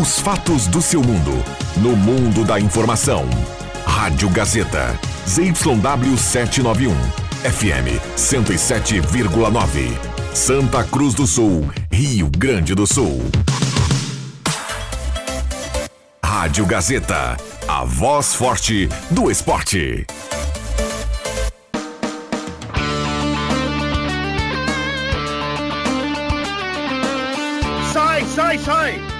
Os fatos do seu mundo. No mundo da informação. Rádio Gazeta. ZYW 791. FM 107,9. Santa Cruz do Sul. Rio Grande do Sul. Rádio Gazeta. A voz forte do esporte. Sai, sai, sai!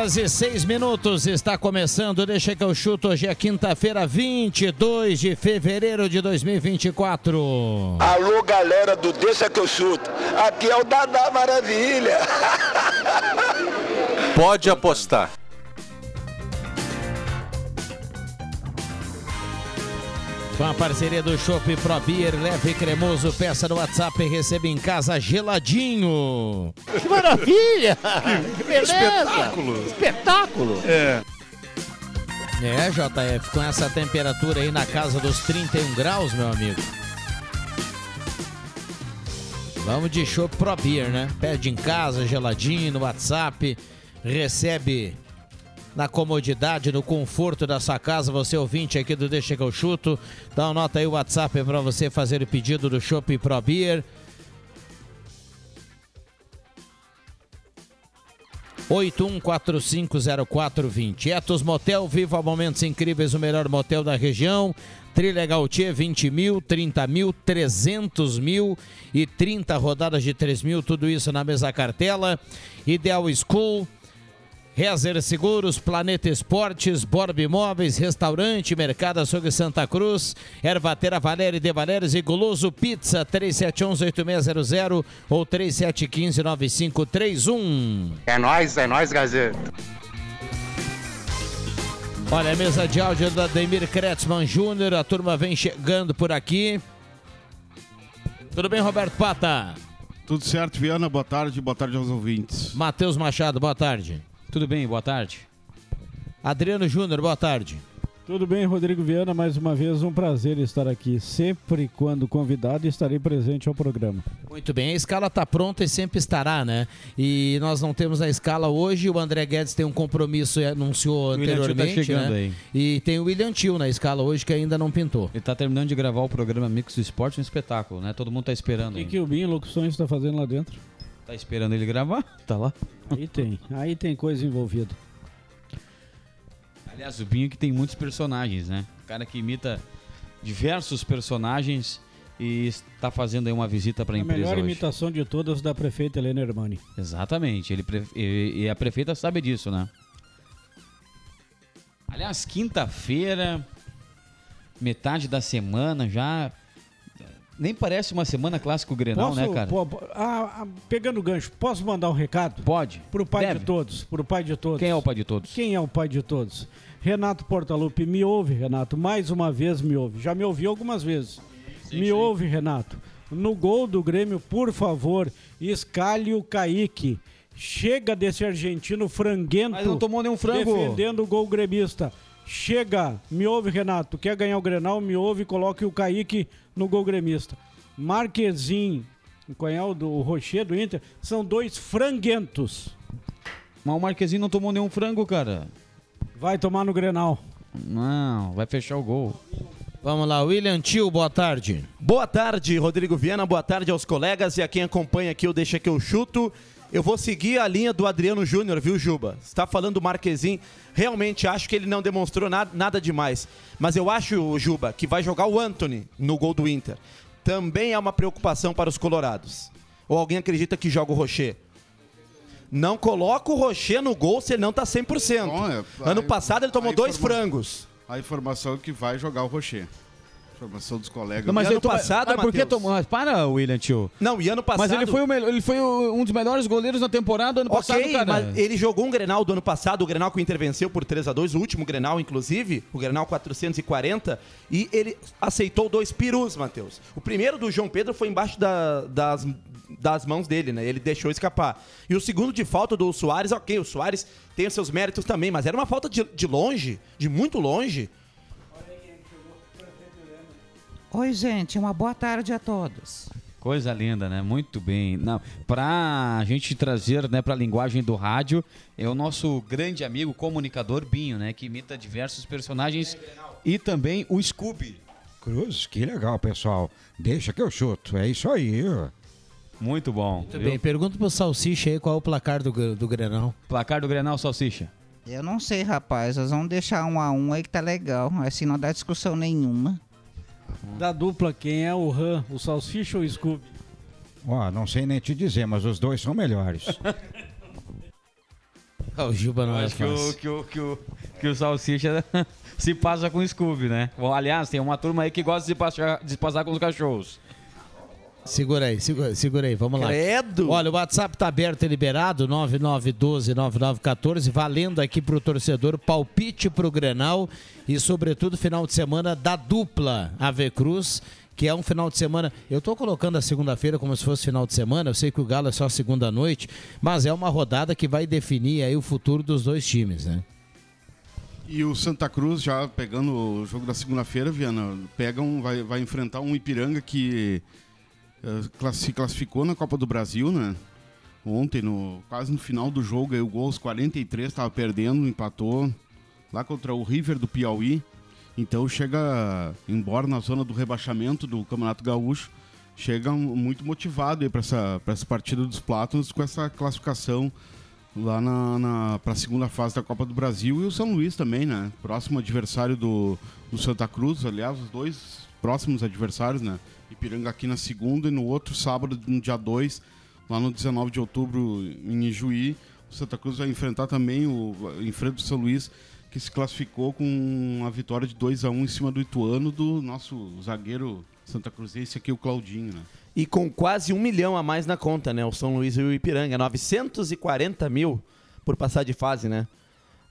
Horas e seis minutos está começando. Deixa que eu chuto. Hoje é quinta-feira, 22 de fevereiro de 2024. Alô, galera do Deixa que eu chuto. Aqui é o Dadá Maravilha. Pode apostar. Com a parceria do Chopp Pro Beer, leve cremoso, peça no WhatsApp e receba em casa geladinho. Que maravilha! Que beleza! espetáculo. Espetáculo! É. É, JF, com essa temperatura aí na casa dos 31 graus, meu amigo. Vamos de Chopp Pro Beer, né? Pede em casa, geladinho, no WhatsApp, recebe na comodidade, no conforto da sua casa. Você ouvinte aqui do Deixa que eu chuto, dá uma nota aí o WhatsApp para você fazer o pedido do Chopp Pro Beer. 81450420. Etos Motel, viva momentos incríveis, o melhor motel da região. Trilegal T, 20 mil, 30 mil, 300 mil e 30 rodadas de 3 mil, tudo isso na mesa cartela. Ideal School, Rezer Seguros, Planeta Esportes, Borb Imóveis, Restaurante, Mercado Açougue Santa Cruz, Ervatera Valéria de Valérios e Guloso Pizza, 3711-8600 ou 3715-9531. É nóis, é nóis, Gazeta. Olha, a mesa de áudio da Demir Kretzmann Júnior, a turma vem chegando por aqui. Tudo bem, Roberto Pata? Tudo certo, Viana? Boa tarde, boa tarde aos ouvintes. Matheus Machado, boa tarde. Tudo bem, boa tarde. Adriano Júnior, boa tarde. Tudo bem, Rodrigo Viana, mais uma vez um prazer estar aqui. Sempre quando convidado estarei presente ao programa. Muito bem, a escala está pronta e sempre estará, né? E nós não temos a escala hoje, o André Guedes tem um compromisso e anunciou O tá anteriormente, chegando né? aí. E tem o William Tio na escala hoje que ainda não pintou. Ele tá terminando de gravar o programa Mix do Esporte, um espetáculo, né? Todo mundo tá esperando. O que, que o Binho Locuções está fazendo lá dentro? Tá esperando ele gravar? Tá lá. Aí tem, aí tem coisa envolvida. Aliás, o Binho que tem muitos personagens, né? O cara que imita diversos personagens e está fazendo aí uma visita para a A empresa melhor hoje. imitação de todas da prefeita Helena Hermani. Exatamente. Ele pre- e a prefeita sabe disso, né? Aliás, quinta-feira, metade da semana já. Nem parece uma semana clássico Grenal, Posso, né, cara? po- po- ah, ah, pegando o gancho, posso mandar um recado? Pode. Pro pai Deve. de todos, pro pai de todos. Quem é o pai de todos? Quem é o pai de todos? Renato Portaluppi, me ouve, Renato, mais uma vez me ouve. Já me ouviu algumas vezes. me ouve, Renato. No gol do Grêmio, por favor, escalhe o Kaique. Chega desse argentino franguento. Mas não tomou nenhum frango. Defendendo o gol gremista. Chega, me ouve, Renato. Quer ganhar o Grenal? Me ouve e coloque o Kaique no gol gremista. Marquezin, qual é o do Rocher do Inter? São dois franguentos. Mas o Marquezinho não tomou nenhum frango, cara. Vai tomar no Grenal. Não, vai fechar o gol. Vamos lá, William Tio, boa tarde. Boa tarde, Rodrigo Viana. Boa tarde aos colegas e a quem acompanha aqui o Deixa que eu chuto. Eu vou seguir a linha do Adriano Júnior, viu, Juba? Você está falando do Marquezin. Realmente acho que ele não demonstrou nada, nada demais. Mas eu acho, Juba, que vai jogar o Anthony no gol do Inter. Também é uma preocupação para os colorados. Ou alguém acredita que joga o Rocher? Não coloca o Rocher no gol se ele não tá 100%. Bom, é, ano passado ele tomou dois frangos. A informação é que vai jogar o Rocher. Informação dos colegas. Não, mas E ano passado, ah, por que Matheus? tomou? Mas para, William Tio. Não, e ano passado... Mas ele foi, o ele foi o- um dos melhores goleiros na temporada ano passado, Ok, cara. mas ele jogou um Grenal do ano passado, o Grenal que o Inter venceu por 3 a 2 o último Grenal, inclusive, o Grenal 440, e ele aceitou dois perus, Matheus. O primeiro do João Pedro foi embaixo da- das, das mãos dele, né? Ele deixou escapar. E o segundo de falta do Soares, ok, o Soares tem os seus méritos também, mas era uma falta de, de longe, de muito longe. Oi, gente, uma boa tarde a todos. Coisa linda, né? Muito bem. Não, pra gente trazer, né, pra linguagem do rádio, é o nosso grande amigo comunicador Binho, né, que imita diversos personagens e também o Scooby. Cruz, que legal, pessoal. Deixa que eu chuto. É isso aí. Muito bom. Muito bem, pergunta pro Salsicha aí qual é o placar do, do Grenal. Placar do Grenal, Salsicha. Eu não sei, rapaz. Nós vamos deixar um a um aí que tá legal. Assim não dá discussão nenhuma. Da dupla, quem é o Ram? O Salsicha ou o Scooby? Ó, não sei nem te dizer, mas os dois são melhores. Ah, o Juba não é Acho que o, que, o, que, o, que o Salsicha se passa com o Scooby, né? Bom, aliás, tem uma turma aí que gosta de se passar, de se passar com os cachorros. Segura aí, segura, segura aí, vamos lá. Credo! Olha, o WhatsApp tá aberto e liberado, 9912-9914, valendo aqui pro torcedor palpite pro Grenal e, sobretudo, final de semana da dupla AV Cruz, que é um final de semana. Eu tô colocando a segunda-feira como se fosse final de semana, eu sei que o Galo é só segunda noite, mas é uma rodada que vai definir aí o futuro dos dois times, né? E o Santa Cruz, já pegando o jogo da segunda-feira, Viana, pega um, vai, vai enfrentar um Ipiranga que se classificou na Copa do Brasil, né? Ontem, no, quase no final do jogo, aí o gol aos 43, estava perdendo, empatou lá contra o River do Piauí. Então chega, embora na zona do rebaixamento do Campeonato Gaúcho, chega muito motivado para essa, pra essa partida dos Plátanos com essa classificação lá na, na para a segunda fase da Copa do Brasil e o São Luís também, né? Próximo adversário do, do Santa Cruz, aliás, os dois próximos adversários, né? Ipiranga aqui na segunda e no outro sábado, no dia 2, lá no 19 de outubro em Ijuí, o Santa Cruz vai enfrentar também o enfrenta São Luís que se classificou com a vitória de 2 a 1 em cima do Ituano do nosso zagueiro Santa Cruzense aqui o Claudinho, né? E com quase um milhão a mais na conta, né? O São Luís e o Ipiranga. 940 mil por passar de fase, né?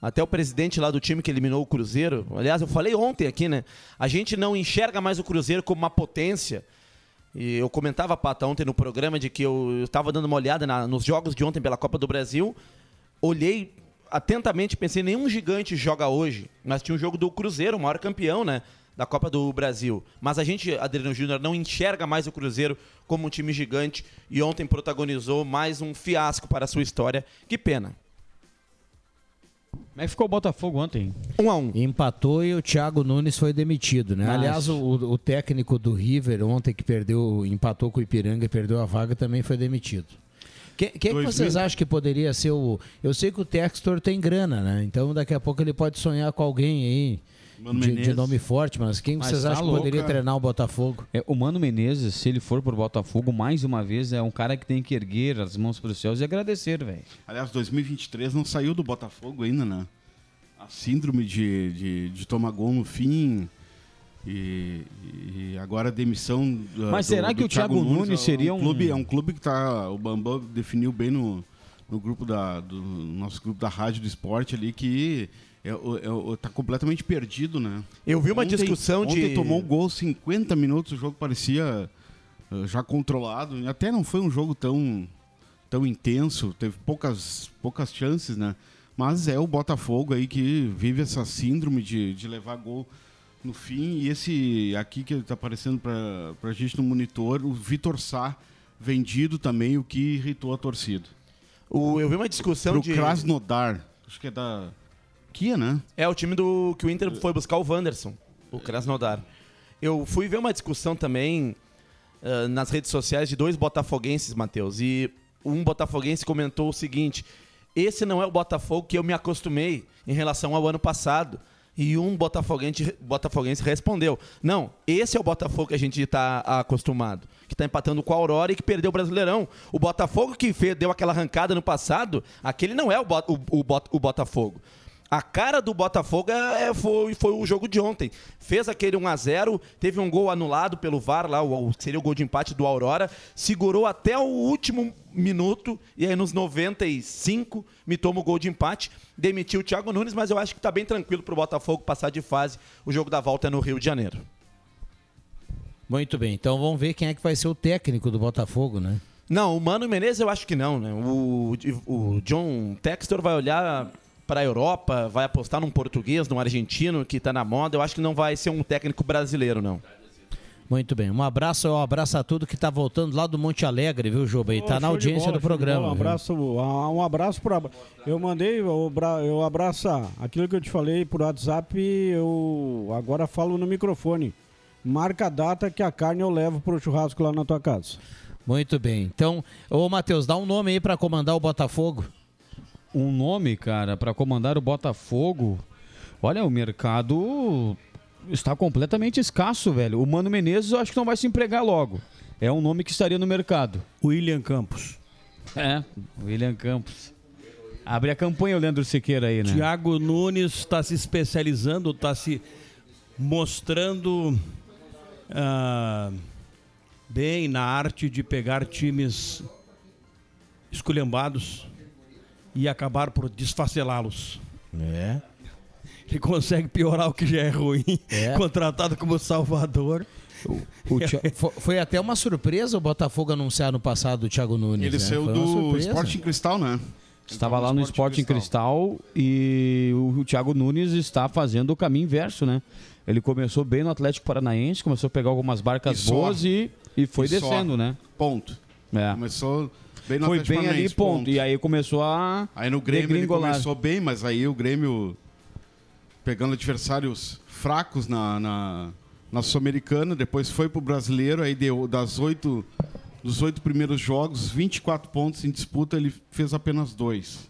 Até o presidente lá do time que eliminou o Cruzeiro. Aliás, eu falei ontem aqui, né? A gente não enxerga mais o Cruzeiro como uma potência. E eu comentava, Pata, ontem no programa de que eu estava dando uma olhada na- nos jogos de ontem pela Copa do Brasil. Olhei atentamente, pensei, nenhum gigante joga hoje. Mas tinha um jogo do Cruzeiro, o maior campeão, né? Da Copa do Brasil. Mas a gente, Adriano Júnior, não enxerga mais o Cruzeiro como um time gigante. E ontem protagonizou mais um fiasco para a sua história. Que pena. Como é que ficou o Botafogo ontem? Um a um. Empatou e o Thiago Nunes foi demitido, né? Mas- Aliás, o, o técnico do River ontem que perdeu, empatou com o Ipiranga e perdeu a vaga também foi demitido. Quem, quem que vocês mil- acham que poderia ser o. Eu sei que o Textor tem grana, né? Então daqui a pouco ele pode sonhar com alguém aí Mano de, de nome forte, mas quem Mas vocês tá acham que poderia treinar o Botafogo? É, o Mano Menezes, se ele for pro Botafogo, mais uma vez, é um cara que tem que erguer as mãos pros céus e agradecer, velho. Aliás, 2023 não saiu do Botafogo ainda, né? A síndrome de, de, de tomar gol no fim e, e agora a demissão do, Mas do- será do que o Thiago Nunes é seria um- clube, É um clube que tá... O Bambam definiu bem no, no grupo da... Do nosso grupo da Rádio do Esporte ali que... É, o- é, tá completamente perdido, né? Eu vi uma discussão de- Ontem tomou um gol 50 minutos, o jogo parecia eh, já controlado. Até não foi um jogo tão, tão intenso, teve poucas, poucas chances, né? Mas é o Botafogo aí que vive essa síndrome de, de levar gol no fim. E esse aqui que tá aparecendo pra, pra gente no monitor, o Vitor Sá, vendido também, o que irritou a torcida. O- eu vi uma discussão Pro de. Krasnodar, acho que é da Kia, né? É o time do que o Inter foi buscar o Wanderson, o Krasnodar. Eu fui ver uma discussão também ah, nas redes sociais de dois botafoguenses, Matheus, e um botafoguense comentou o seguinte: esse não é o Botafogo que eu me acostumei em relação ao ano passado. E um botafoguense, botafoguense respondeu: Não, esse é o Botafogo que a gente está acostumado, que está empatando com a Aurora e que perdeu o Brasileirão. O Botafogo que fez, deu aquela arrancada no passado, aquele não é o, o- o o Botafogo. A cara do Botafogo é, é- foi, foi o jogo de ontem. Fez aquele 1x0, teve um gol anulado pelo VAR, lá, o, o- seria o gol de empate do Aurora, segurou até o último minuto e aí nos 95 me toma o gol de empate, demitiu o Thiago Nunes, mas eu acho que tá bem tranquilo pro Botafogo passar de fase. O jogo da volta é no Rio de Janeiro. Muito bem, então vamos ver quem é que vai ser o técnico do Botafogo, né? Não, o Mano Menezes eu acho que não, né? O, o John Textor vai olhar para a Europa, vai apostar num português, num argentino que tá na moda. Eu acho que não vai ser um técnico brasileiro, não. Muito bem, um abraço, um abraço a tudo que tá voltando lá do Monte Alegre, viu, Juba? E tá Show na audiência bola, do programa. Um abraço, um abraço para. Eu mandei, eu, bra- eu abraço aquilo que eu te falei por WhatsApp, eu agora falo no microfone. Marca a data que a carne eu levo pro churrasco lá na tua casa. Muito bem. Então, ô Matheus, dá um nome aí pra comandar o Botafogo. Um nome, cara, para comandar o Botafogo. Olha, o mercado está completamente escasso, velho. O Mano Menezes eu acho que não vai se empregar logo. É um nome que estaria no mercado. William Campos. É, William Campos. Abre a campanha, o Leandro Siqueira aí, né? Tiago Nunes está se especializando, está se mostrando ah, bem na arte de pegar times esculhambados e acabar por desfacelá-los. É. Ele consegue piorar o que já é ruim. É. Contratado como Salvador. O Thi- Fo- Foi até uma surpresa o Botafogo anunciar no passado o Thiago Nunes. Ele né? saiu Foi do. Sporting Cristal, né? Estava lá no Sporting Cristal. e o, o Thiago Nunes está fazendo o caminho inverso, né? Ele começou bem no Atlético Paranaense, começou a pegar algumas barcas E só. boas e, e foi E só. descendo, né? Ponto. É. Começou bem no Foi bem ali, Paranaense, ponto. E aí começou a. Aí no Grêmio ele começou bem, mas aí o Grêmio pegando adversários fracos na, na, na Sul-Americana, depois foi pro Brasileiro, aí deu das oito, dos oito primeiros jogos, 24 pontos em disputa, ele fez apenas dois.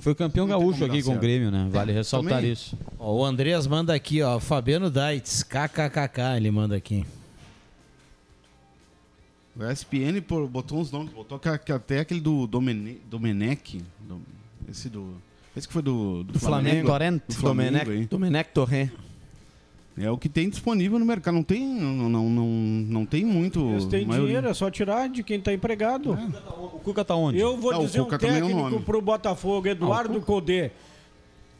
Foi campeão gaúcho aqui com o. Grêmio, né? Vale ressaltar Também. isso. Ó, o Andreas manda aqui, ó. Fabiano Daitz, kkkk, ele manda aqui. O ESPN botou uns nomes, botou até aquele do Domene, Domenech, do- esse do... Esse que foi do, do, Do Flamengo. Torrent. Do Flamengo, Domenech-. Domenech Torrent. É o que tem disponível no mercado. Não tem, não, não, não, não tem muito. Eles têm maioria. dinheiro, é só tirar de quem está empregado. O Cuca tá onde? Eu vou o dizer um Cuca também é um técnico nome. pro Botafogo, Eduardo Codê.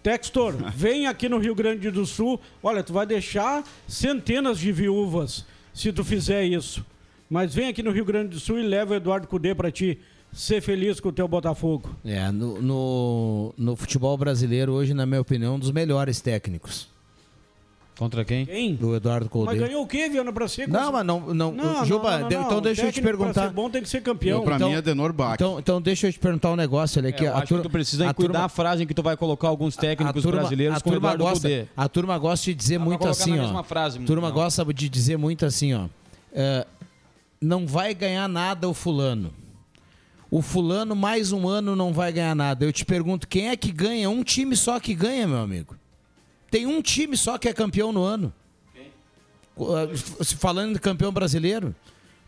Textor, vem aqui no Rio Grande do Sul. Olha, tu vai deixar centenas de viúvas se tu fizer isso. Mas vem aqui no Rio Grande do Sul e leva o Eduardo Cudê para ti ser feliz com o teu Botafogo. É, no, no, no futebol brasileiro hoje, na minha opinião, um dos melhores técnicos. Contra quem? Quem? Do Eduardo Mas Colde. ganhou o quê, Viana, pra ser? Não, mas não, não, Não, Juba, não, não, então deixa eu te Técnico pra perguntar. ser bom tem que ser campeão. Pra Então- mim é Denor Bach. Então, então deixa eu te perguntar um negócio ali É, que a acho turma- que tu precisa a cuidar turma- a frase em que tu vai colocar alguns técnicos brasileiros a com o turma Eduardo gosta, Cudê. A turma gosta de dizer muito assim, ó. frase, a turma não. gosta de dizer muito assim, ó. é, não vai ganhar nada o fulano. O fulano mais um ano não vai ganhar nada. Eu te pergunto, quem é que ganha? Um time só que ganha, meu amigo. Tem um time só que é campeão no ano. F- Falando de campeão brasileiro,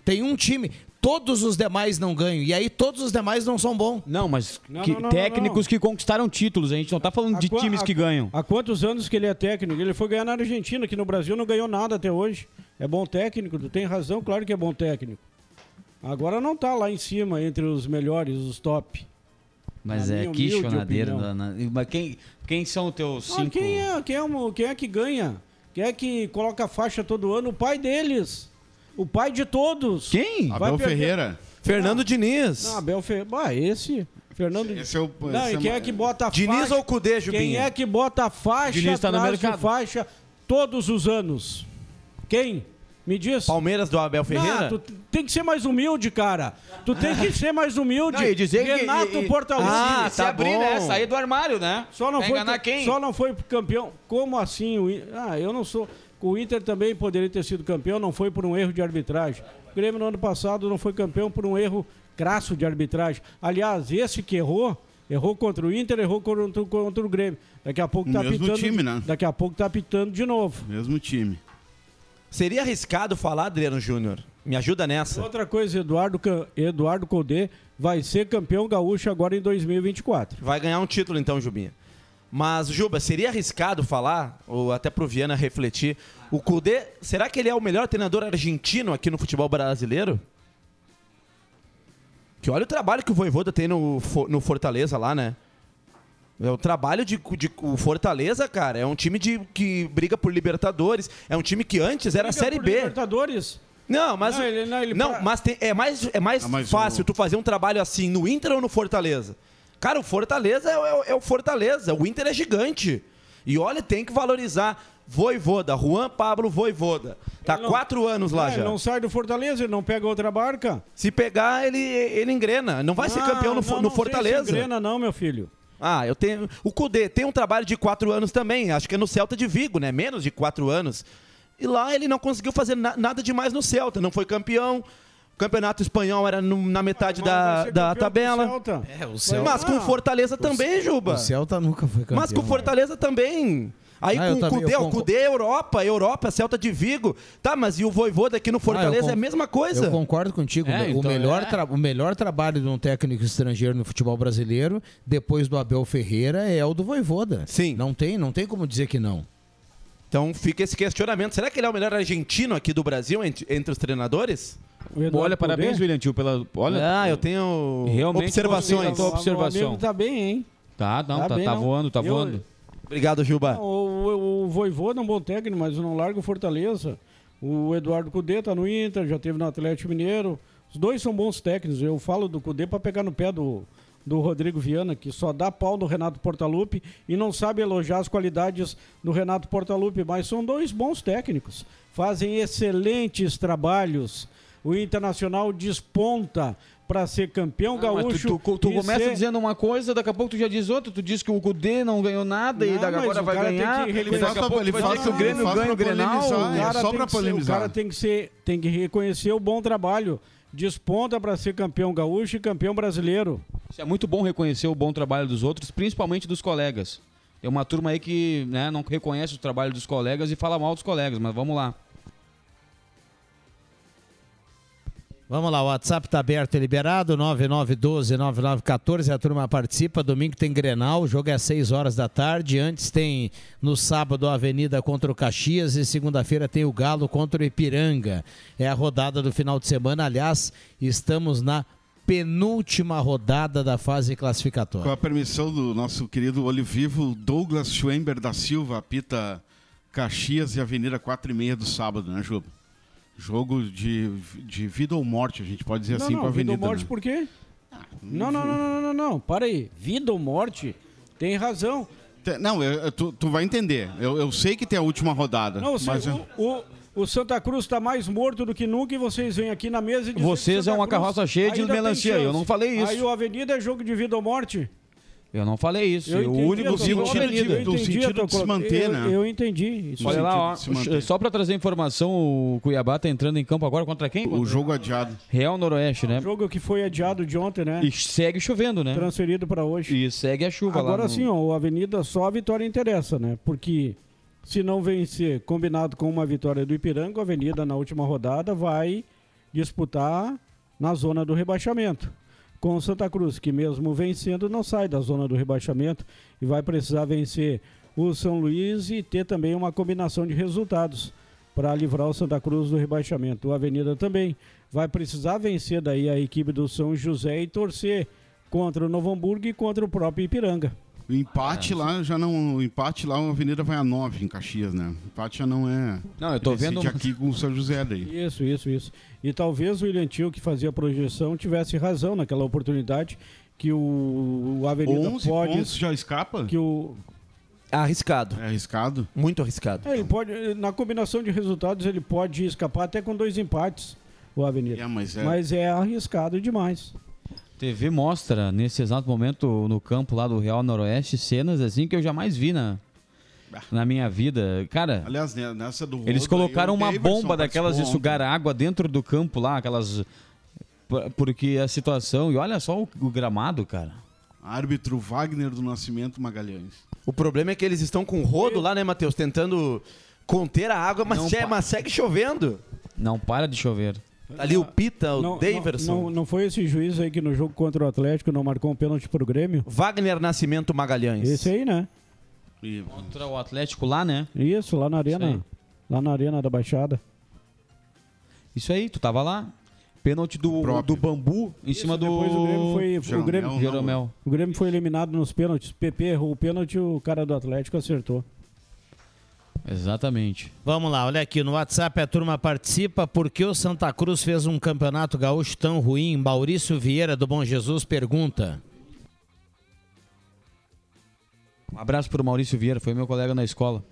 tem um time. Todos os demais não ganham. E aí todos os demais não são bons. Não, mas Não, que- não, não, técnicos que conquistaram títulos. A gente não tá falando de qua- times que ganham. Há quantos anos que ele é técnico? Ele foi ganhar na Argentina, que no Brasil não ganhou nada até hoje. É bom técnico, tu tem razão, claro que é bom técnico. Agora não tá lá em cima entre os melhores, os top. Mas Na é que chonadeira. Mas quem, quem são os teus Ah, cinco? quem, é, quem, é, quem é que ganha? Quem é que coloca a faixa todo ano? O pai deles. O pai de todos. Quem? Vai Abel perder- Ferreira. Fernando Diniz. Não, Abel Ferreira. Ah, esse. Fernando Esse é o. Não, e quem ma- é que bota a Diniz faixa? ou Cudê, Jubinha? Quem é que bota a faixa Diniz tá no mercado. faixa todos os anos? Quem? Me diz. Palmeiras do Abel Ferreira? Não, tu tem que ser mais humilde, cara. Tu tem que ser mais humilde. Não, e dizer que- Renato e- e- Portaluppi. Ah, se tá abrir, bom. né? Sair do armário, né? Só não, Vai foi, enganar quem? só não foi campeão. Como assim? Ah, eu não sou. O Inter também poderia ter sido campeão, não foi por um erro de arbitragem. O Grêmio no ano passado não foi campeão por um erro crasso de arbitragem. Aliás, esse que errou, errou contra o Inter, errou contra, o- contra o Grêmio. Daqui a pouco O tá mesmo pitando. time, né? Daqui a pouco tá pitando de novo. Mesmo time. Seria arriscado falar, Adriano Júnior? Me ajuda nessa. Outra coisa, Eduardo, Eduardo Codê vai ser campeão gaúcho agora em 2024. Vai ganhar um título então, Jubinha. Mas, Juba, seria arriscado falar, ou até pro Viana refletir, o Cudê, será que ele é o melhor treinador argentino aqui no futebol brasileiro? Que olha o trabalho que o Voivoda tem no, no Fortaleza lá, né? É o trabalho de, de o Fortaleza, cara, é um time de, que briga por Libertadores, é um time que antes era Briga Série por B. Libertadores. Não, mas Não, ele- não, ele não, pra- mas tem- é mais é mais Ah, mas fácil o- tu fazer um trabalho assim no Inter ou no Fortaleza. Cara, o Fortaleza é, o- é o Fortaleza, o Inter é gigante. E olha, tem que valorizar Voivoda, Juan Pablo Voivoda. Tá não- quatro anos lá Ah, já. Não sai do Fortaleza, ele não pega outra barca. Se pegar, ele, ele engrena. Não vai ser Ah, campeão no, não, não no sei Fortaleza. se engrena não, meu filho. Ah, eu tenho. O Cudê tem um trabalho de quatro anos também. Acho que é no Celta de Vigo, né? Menos de quatro anos. E lá ele não conseguiu fazer na- nada demais no Celta. Não foi campeão. O campeonato espanhol era no- na metade vai da, ser da tabela. com o Celta. É, o Celta- Mas com o Ah, Fortaleza também, Juba. O Celta nunca foi campeão. Mas com o né? Fortaleza também. Aí Ah, com o Cudê, o. Cudê é Europa, Europa, Celta de Vigo. Tá, mas e o Voivoda aqui no Fortaleza con- é a mesma coisa. Eu concordo contigo. É, o, então melhor é. o melhor trabalho de um técnico estrangeiro no futebol brasileiro, depois do Abel Ferreira, é o do Voivoda. Sim. Não tem, não tem como dizer que não. Então fica esse questionamento. Será que ele é o melhor argentino aqui do Brasil entre, entre os treinadores? Olha, parabéns, Cudê. William Tio, pela. Olha, ah, eu tenho Realmente observações. tua O observação. amigo tá bem, hein? Tá, não, Tá tá, bem, tá não. voando, tá Eu- voando. Obrigado, Juba. Não, o, o, o Voivoda é um bom técnico, mas não larga o Fortaleza. O Eduardo Cudê tá no Inter, já teve no Atlético Mineiro. Os dois são bons técnicos. Eu falo do Cudê para pegar no pé do, do Rodrigo Viana, que só dá pau no Renato Portaluppi e não sabe elogiar as qualidades do Renato Portaluppi, mas são dois bons técnicos. Fazem excelentes trabalhos. O Internacional desponta para ser campeão Ah, gaúcho. tu, tu, tu e começa ser- dizendo uma coisa, daqui a pouco tu já diz outra. Tu diz que o Cudê não ganhou nada e Não, daqui mas agora o vai tem ganhar. que E reconhecer- daqui a pouco Ele vai faz que o Grêmio ele faz ganha o Grenal. polemizar, é cara, só tem que ser, o polemizar. cara tem que ser, tem que reconhecer o bom trabalho. Desponta para ser campeão gaúcho e campeão brasileiro. Isso é muito bom reconhecer o bom trabalho dos outros, principalmente dos colegas. É uma turma aí que né, não reconhece o trabalho dos colegas e fala mal dos colegas, mas vamos lá. Vamos lá, o WhatsApp tá aberto e liberado, 9912-9914, a turma participa, domingo tem Grenal, o jogo é às 6 horas da tarde, antes tem no sábado a Avenida contra o Caxias e segunda-feira tem o Galo contra o Ipiranga. É a rodada do final de semana, aliás, estamos na penúltima rodada da fase Com classificatória. a permissão do nosso querido olho vivo, Douglas Schwember da Silva, apita Caxias e Avenida 4 e meia do sábado, né, Juba? Jogo de, de vida ou morte, a gente pode dizer não, assim, não, com a vida Avenida. ou morte né? por quê? Não, não, não, não, não, não, não, para aí. Vida ou morte? Tem razão. Não, eu- eu- tu, tu vai entender. Eu, eu sei que tem a última rodada. Não, mas o, o, o Santa Cruz está mais morto do que nunca e vocês vêm aqui na mesa e dizem Vocês que é uma Cruz carroça cheia de melancia, eu não falei isso. Aí o Avenida é jogo de vida ou morte? Eu não falei isso. Eu o entendi único a é Avenida. eu entendi Do sentido a de se manter, eu, né? Eu entendi. Isso Olha lá, ó, só pra trazer informação, o Cuiabá tá entrando em campo agora contra quem? o jogo adiado. Real Noroeste, né? Jogo que foi adiado de ontem, né? E segue chovendo, né? Transferido para hoje. E segue a chuva lá. Agora no- sim, ó, o Avenida só a vitória interessa, né? Porque se não vencer combinado com uma vitória do Ipiranga, a Avenida na última rodada vai disputar na zona do rebaixamento. Com o Santa Cruz, que mesmo vencendo não sai da zona do rebaixamento e vai precisar vencer o São Luís e ter também uma combinação de resultados para livrar o Santa Cruz do rebaixamento. O Avenida também vai precisar vencer daí a equipe do São José e torcer contra o Novo Hamburgo e contra o próprio Ipiranga. O empate lá já não. O empate lá, a Avenida vai a 9 em Caxias, né? O empate já não é. Não, eu tô vendo- aqui com o São José daí. Isso, isso, isso. E talvez o William Tio, que fazia a projeção, tivesse razão naquela oportunidade que o, o Avenida 11 pode. pontos já escapa? Que o, Arriscado. É arriscado? Muito arriscado. É, ele pode, na combinação de resultados, ele pode escapar até com dois empates, o Avenida. É, mas é- Mas é arriscado demais. TV mostra, nesse exato momento, no campo lá do Real Noroeste, cenas assim que eu jamais vi na, na minha vida. Cara, Aliás, né, nessa do eles colocaram uma bomba daquelas de sugar água dentro do campo lá, aquelas... por- Porque a situação... E olha só o, o gramado, cara. Árbitro Wagner do Nascimento Magalhães. O problema é que eles estão com rodo lá, né, Matheus? Tentando conter a água, mas, pa- mas segue chovendo. Não para de chover. Ali o Pita, o Não, Daverson. não, não, não foi esse juiz aí que no jogo contra o Atlético não marcou um pênalti pro Grêmio? Wagner Nascimento Magalhães. Esse aí, né? Contra o Atlético lá, né? Isso, lá na Isso arena. Lá na arena da Baixada. Isso aí, tu tava lá. Pênalti do, do Bambu em cima do. Depois o Grêmio foi. O Grêmio, Jeromel. o Grêmio foi eliminado nos pênaltis. PP errou o pênalti o cara do Atlético acertou. Exatamente. Vamos lá, olha aqui, no WhatsApp a turma participa. Por que o Santa Cruz fez um campeonato gaúcho tão ruim? Maurício Vieira do Bom Jesus pergunta. Um abraço pro Maurício Vieira, foi meu colega na escola.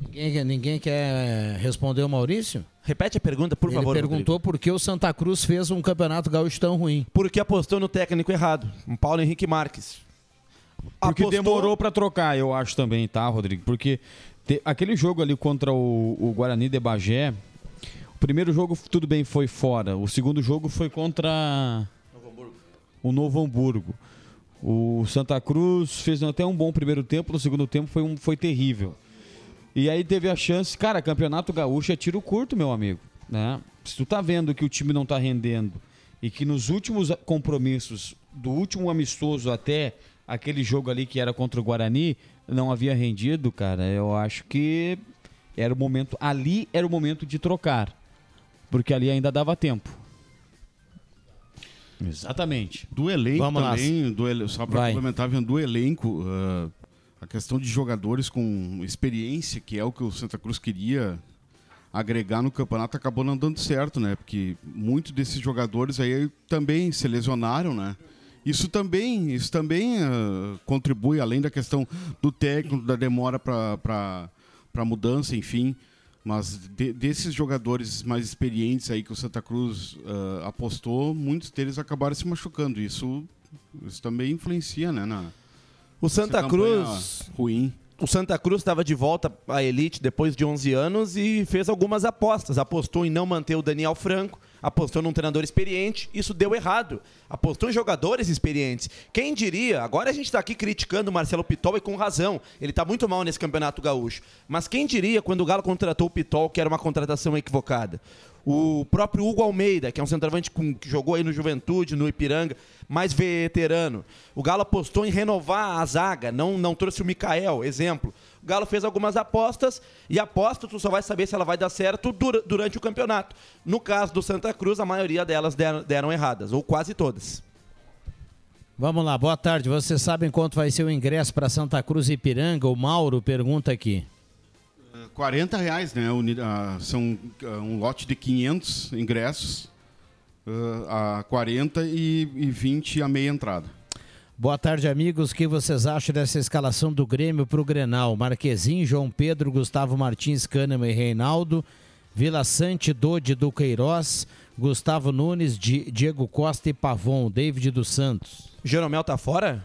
Ninguém, ninguém quer responder o Maurício? Repete a pergunta, por Ele favor. perguntou por que o Santa Cruz fez um campeonato gaúcho tão ruim. Porque apostou no técnico errado, um Paulo Henrique Marques. Porque Apostou- demorou pra trocar, eu acho também, tá, Rodrigo? Porque aquele jogo ali contra o, o Guarani de Bagé, o primeiro jogo, tudo bem, foi fora. O segundo jogo foi contra o Novo Hamburgo. O Santa Cruz fez até um bom primeiro tempo, no segundo tempo foi, um, foi terrível. E aí teve a chance, cara, campeonato gaúcho é tiro curto, meu amigo, né? Se tu tá vendo que o time não tá rendendo e que nos últimos compromissos, do último amistoso até aquele jogo ali que era contra o Guarani, não havia rendido, cara, eu acho que era o momento, ali era o momento de trocar, porque ali ainda dava tempo. Exatamente. Do elenco Vamos lá. também, do ele- só para complementar, vendo do elenco, ah, a questão de jogadores com experiência, que é o que o Santa Cruz queria agregar no campeonato, acabou não dando certo, né? Porque muitos desses jogadores aí também se lesionaram, né? Isso também, isso também ah, contribui, além da questão do técnico, da demora para a mudança, enfim. Mas de- desses jogadores mais experientes aí que o Santa Cruz ah, apostou, muitos deles acabaram se machucando. Isso, isso também influencia, né? Na, O Santa Cruz. Ruim. O Santa Cruz estava de volta à elite depois de 11 anos e fez algumas apostas. Apostou em não manter o Daniel Franco, apostou num treinador experiente. Isso deu errado. Apostou em jogadores experientes. Quem diria? Agora a gente está aqui criticando o Marcelo Pitol e com razão. Ele está muito mal nesse campeonato gaúcho. Mas quem diria quando o Galo contratou o Pitol que era uma contratação equivocada? O próprio Hugo Almeida, que é um centroavante com- que jogou aí no Juventude, no Ipiranga, mais veterano. O Galo apostou em renovar a zaga, não, não trouxe o Mikael, exemplo. O Galo fez algumas apostas e aposta tu só vai saber se ela vai dar certo dura- durante o campeonato. No caso do Santa Cruz, a maioria delas deram, deram erradas, ou quase todas. Vamos lá, boa tarde. Vocês sabem quanto vai ser o ingresso para Santa Cruz e Ipiranga? O Mauro pergunta aqui. 40 reais, né? Ah, são ah, um lote de 500 ingressos ah, a 40 e, e 20 a meia entrada. Boa tarde, amigos. O que vocês acham dessa escalação do Grêmio para o Grenal? Marquezinho, João Pedro, Gustavo Martins, Kahneman e Reinaldo, Vila Sante, Dodi do Queiroz, Gustavo Nunes, Di- Diego Costa e Pavon, David dos Santos. Jeromel tá fora?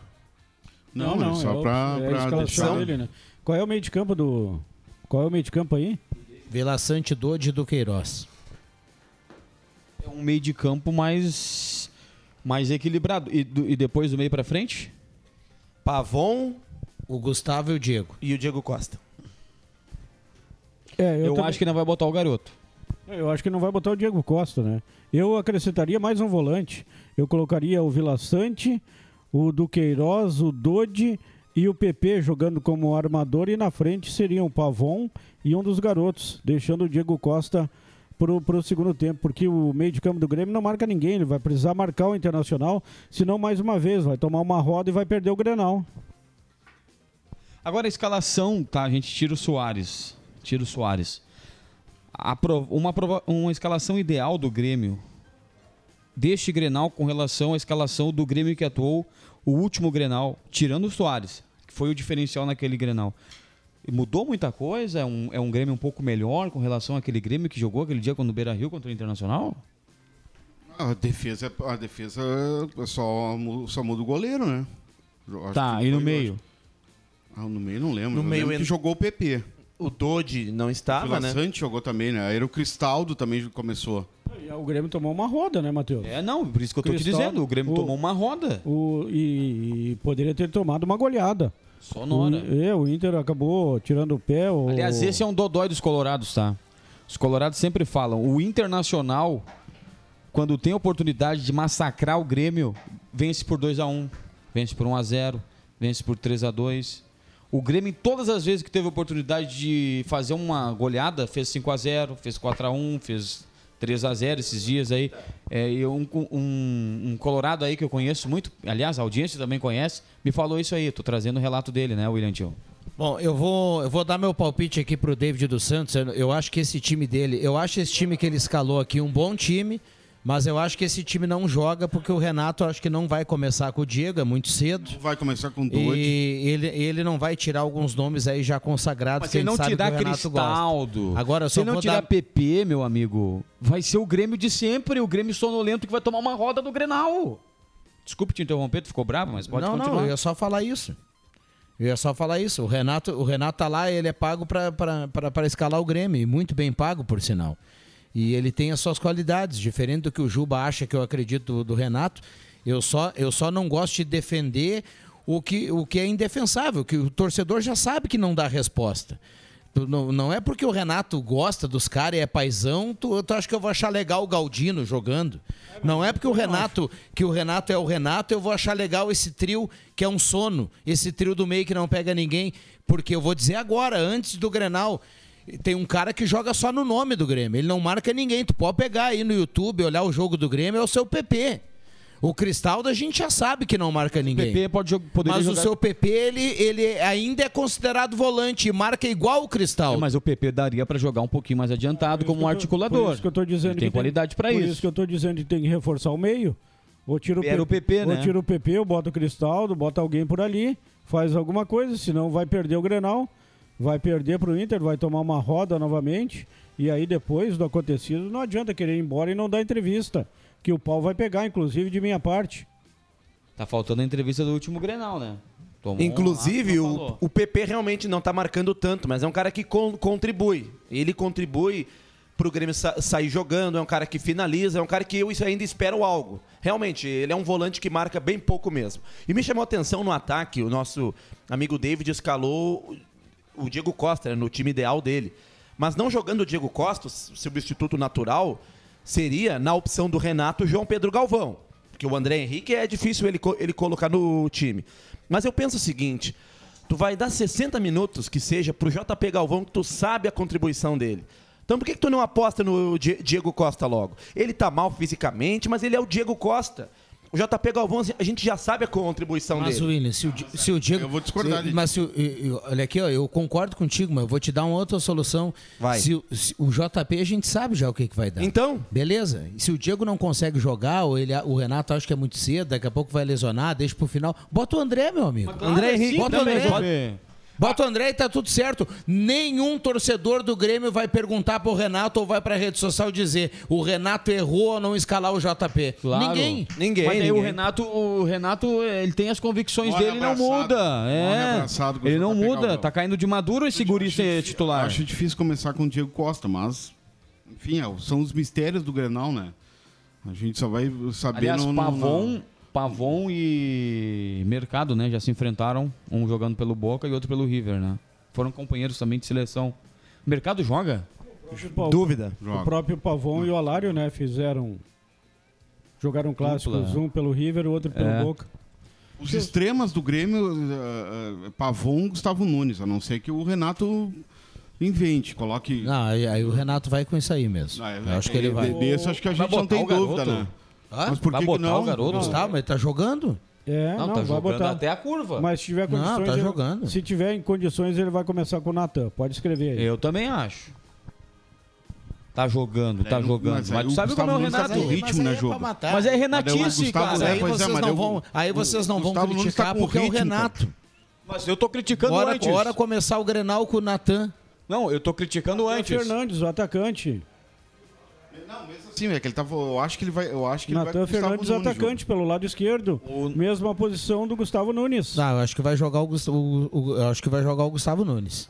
Não, é só o- pra- é a pra escalação dele, né? Qual é o meio de campo do. Qual é o meio de campo aí? Vila Sante, Dodi do Queiroz. É um meio de campo mais, mais equilibrado. E, do- e depois do meio pra frente? Pavon, o Gustavo e o Diego. E o Diego Costa. É, Eu, também- acho que não vai botar o garoto. Eu acho que não vai botar o Diego Costa, né? Eu acrescentaria mais um volante. Eu colocaria o Vila Sante, o Duqueiroz, o Dodi e o PP jogando como armador e na frente seriam o Pavon e um dos garotos, deixando o Diego Costa pro, pro segundo tempo, porque o meio de campo do Grêmio não marca ninguém, ele vai precisar marcar o Internacional, senão mais uma vez vai tomar uma roda e vai perder o Grenal. Agora a escalação, tá? A gente tira o Soares. Tira o Soares. Uma, uma escalação ideal do Grêmio deste Grenal com relação à escalação do Grêmio que atuou o último Grenal, tirando o Soares, que foi o diferencial naquele Grenal. Mudou muita coisa? É um, é um Grêmio um pouco melhor com relação àquele Grêmio que jogou aquele dia quando o Beira Rio contra o Internacional? A defesa, a defesa é só, só muda o goleiro, né? Acho Tá, e no foi meio? Ah, no meio não lembro. No Eu meio lembro que jogou o PP. O Dodi não estava, Vila né? Sante jogou também, né? Era o Cristaldo também começou. O Grêmio tomou uma roda, né, Matheus? É, não, por isso que eu tô te dizendo. O Grêmio o- tomou uma roda. O, e, e poderia ter tomado uma goleada. Sonora. O, é, o Inter acabou tirando o pé. O... Aliás, esse é um dodói dos colorados, tá? Os colorados sempre falam, o Internacional, quando tem a oportunidade de massacrar o Grêmio, vence por 2 a 1 vence por 1 a 0 vence por 3 a 2 O Grêmio, todas as vezes que teve oportunidade de fazer uma goleada, fez 5 a 0 fez 4 a 1 fez 3 a 0 esses dias aí. É, um, um, um colorado aí que eu conheço muito, aliás, a audiência também conhece, me falou isso aí. Tô trazendo o relato dele, né, William Tio? Bom, eu vou, eu vou dar meu palpite aqui pro David dos Santos. Eu, eu acho que esse time dele, eu acho esse time que ele escalou aqui um bom time, mas eu acho que esse time não joga porque o Renato acho que não vai começar com o Diego, é muito cedo. Vai começar com dois. E ele, ele não vai tirar alguns nomes aí já consagrados Mas que se ele não tirar Cristaldo, gosta. Agora se não tirar dar... PP, meu amigo, vai ser o Grêmio de sempre, o Grêmio sonolento que vai tomar uma roda do Grenal. Desculpe te interromper, tu ficou bravo, mas pode não, continuar. não, eu ia só falar isso. Eu ia só falar isso. O Renato, o Renato tá lá, ele é pago para escalar o Grêmio, e muito bem pago, por sinal. E ele tem as suas qualidades, diferente do que o Juba acha que eu acredito do, Renato. Eu só, eu só não gosto de defender o que, o que é indefensável, que o torcedor já sabe que não dá resposta. Não, não é porque o Renato gosta dos caras e é paizão, tu, tu acha que eu vou achar legal o Galdino jogando. Não é porque o Renato, que o Renato é o Renato, eu vou achar legal esse trio que é um sono, esse trio do meio que não pega ninguém, porque eu vou dizer agora, antes do Grenal, tem um cara que joga só no nome do Grêmio, ele não marca ninguém. Tu pode pegar aí no YouTube, olhar o jogo do Grêmio, é o seu PP. O Cristaldo a gente já sabe que não marca ninguém. PP pode poderia Mas jogar- o seu PP, ele, ele ainda é considerado volante e marca igual o Cristaldo. É, mas o PP daria para jogar um pouquinho mais adiantado como um Por articulador. isso que eu tô dizendo Ele tem qualidade para Por isso. isso que eu tô dizendo que tem que reforçar o meio. Ou tira o, Era o PP, ou né? tira o PP, ou bota o Cristaldo, bota alguém por ali, faz alguma coisa, senão vai perder o Grenal, vai perder pro Inter, vai tomar uma roda novamente, e aí depois do acontecido não adianta querer ir embora e não dar entrevista, que o pau vai pegar, inclusive de minha parte. Tá faltando a entrevista do último Grenal, né? Tomou um Inclusive, não o, o PP realmente não tá marcando tanto, mas é um cara que con- contribui. Ele contribui pro Grêmio sa- sair jogando, é um cara que finaliza, é um cara que eu isso ainda espero algo. Realmente, ele é um volante que marca bem pouco mesmo. E me chamou a atenção no ataque, o nosso amigo David escalou o Diego Costa né, no time ideal dele. Mas não jogando o Diego Costa, o substituto natural, seria na opção do Renato João Pedro Galvão. Porque o André Henrique é difícil ele, ele colocar no time. Mas eu penso o seguinte: tu vai dar 60 minutos que seja pro JP Galvão, que tu sabe a contribuição dele. Então por que, que tu não aposta no Die- Diego Costa logo? Ele tá mal fisicamente, mas ele é o Diego Costa. O JP Galvão, a gente já sabe a contribuição Mas, dele. William, se o, Di- se o Diego. Eu vou discordar se- Mas se eu- eu- olha aqui, ó, eu concordo contigo, mas eu vou te dar uma outra solução. Vai. Se, o- se o JP, a gente sabe já o que, que vai dar. Então? Beleza. E se o Diego não consegue jogar, ou ele, o Renato acha que é muito cedo, daqui a pouco vai lesionar, deixa pro final. Bota o André, meu amigo. André Henrique Bota o. André. Pode- Bota o André e tá tudo certo. Nenhum torcedor do Grêmio vai perguntar pro Renato ou vai pra rede social dizer o Renato errou ao não escalar o JP. Claro. Ninguém. Ninguém, Mas aí o. Renato, o Renato, ele tem as convicções Morre dele e não muda. É. abraçado com o Ele não JP muda. Tá caindo de maduro esse guri ser titular. Acho difícil começar com o Diego Costa, mas. Enfim, é, são os mistérios do Grenal, né? A gente só vai saber Aliás, no, no- Pavon, no- Pavon e Mercado, né? Já se enfrentaram, um jogando pelo Boca e outro pelo River, né? Foram companheiros também de seleção. Mercado joga? Dúvida. O próprio Pavon e o Alário, né, fizeram. Jogaram clássicos, Dupla. um pelo River, o outro pelo É. Boca. Os extremas do Grêmio, eh, Pavon Gustavo Nunes, a não ser que o Renato invente, coloque. Não, aí, aí o Renato vai com isso aí mesmo. Ah, é, Eu acho que ele de- vai. Desse, acho que a gente não tem dúvida, garoto? né? Hã? Mas por Vai que, que botar não? o garoto? Gustavo, mas ele tá jogando? É, Não, não, tá vai jogando botar. até a curva. Mas se tiver Não, condições. tá ele- jogando. Se tiver em condições, ele vai começar com o Natan. Pode escrever aí. Eu também acho. Tá jogando, tá É, não- jogando. mas Mas, tu o sabe Gustavo como é o tá Renato. com ritmo, né, Juba? Mas é Mas o Renatice, cara. Mas aí é, vocês mas não vão, aí vocês não vão Nunes criticar tá porque é o ritmo, Renato. Mas eu tô criticando Bora, antes. bora começar o Grenal com o Natan. Não, eu tô criticando O antes. Fernandes, o atacante. Sim, é que ele tava. Eu acho que ele vai. Eu acho que ele vai Natan o Gustavo Fernandes, Nunes, atacante, pelo lado esquerdo. Mesma posição do Gustavo Nunes. Não, eu acho que vai jogar o, o- o- eu acho que vai jogar o Gustavo Nunes.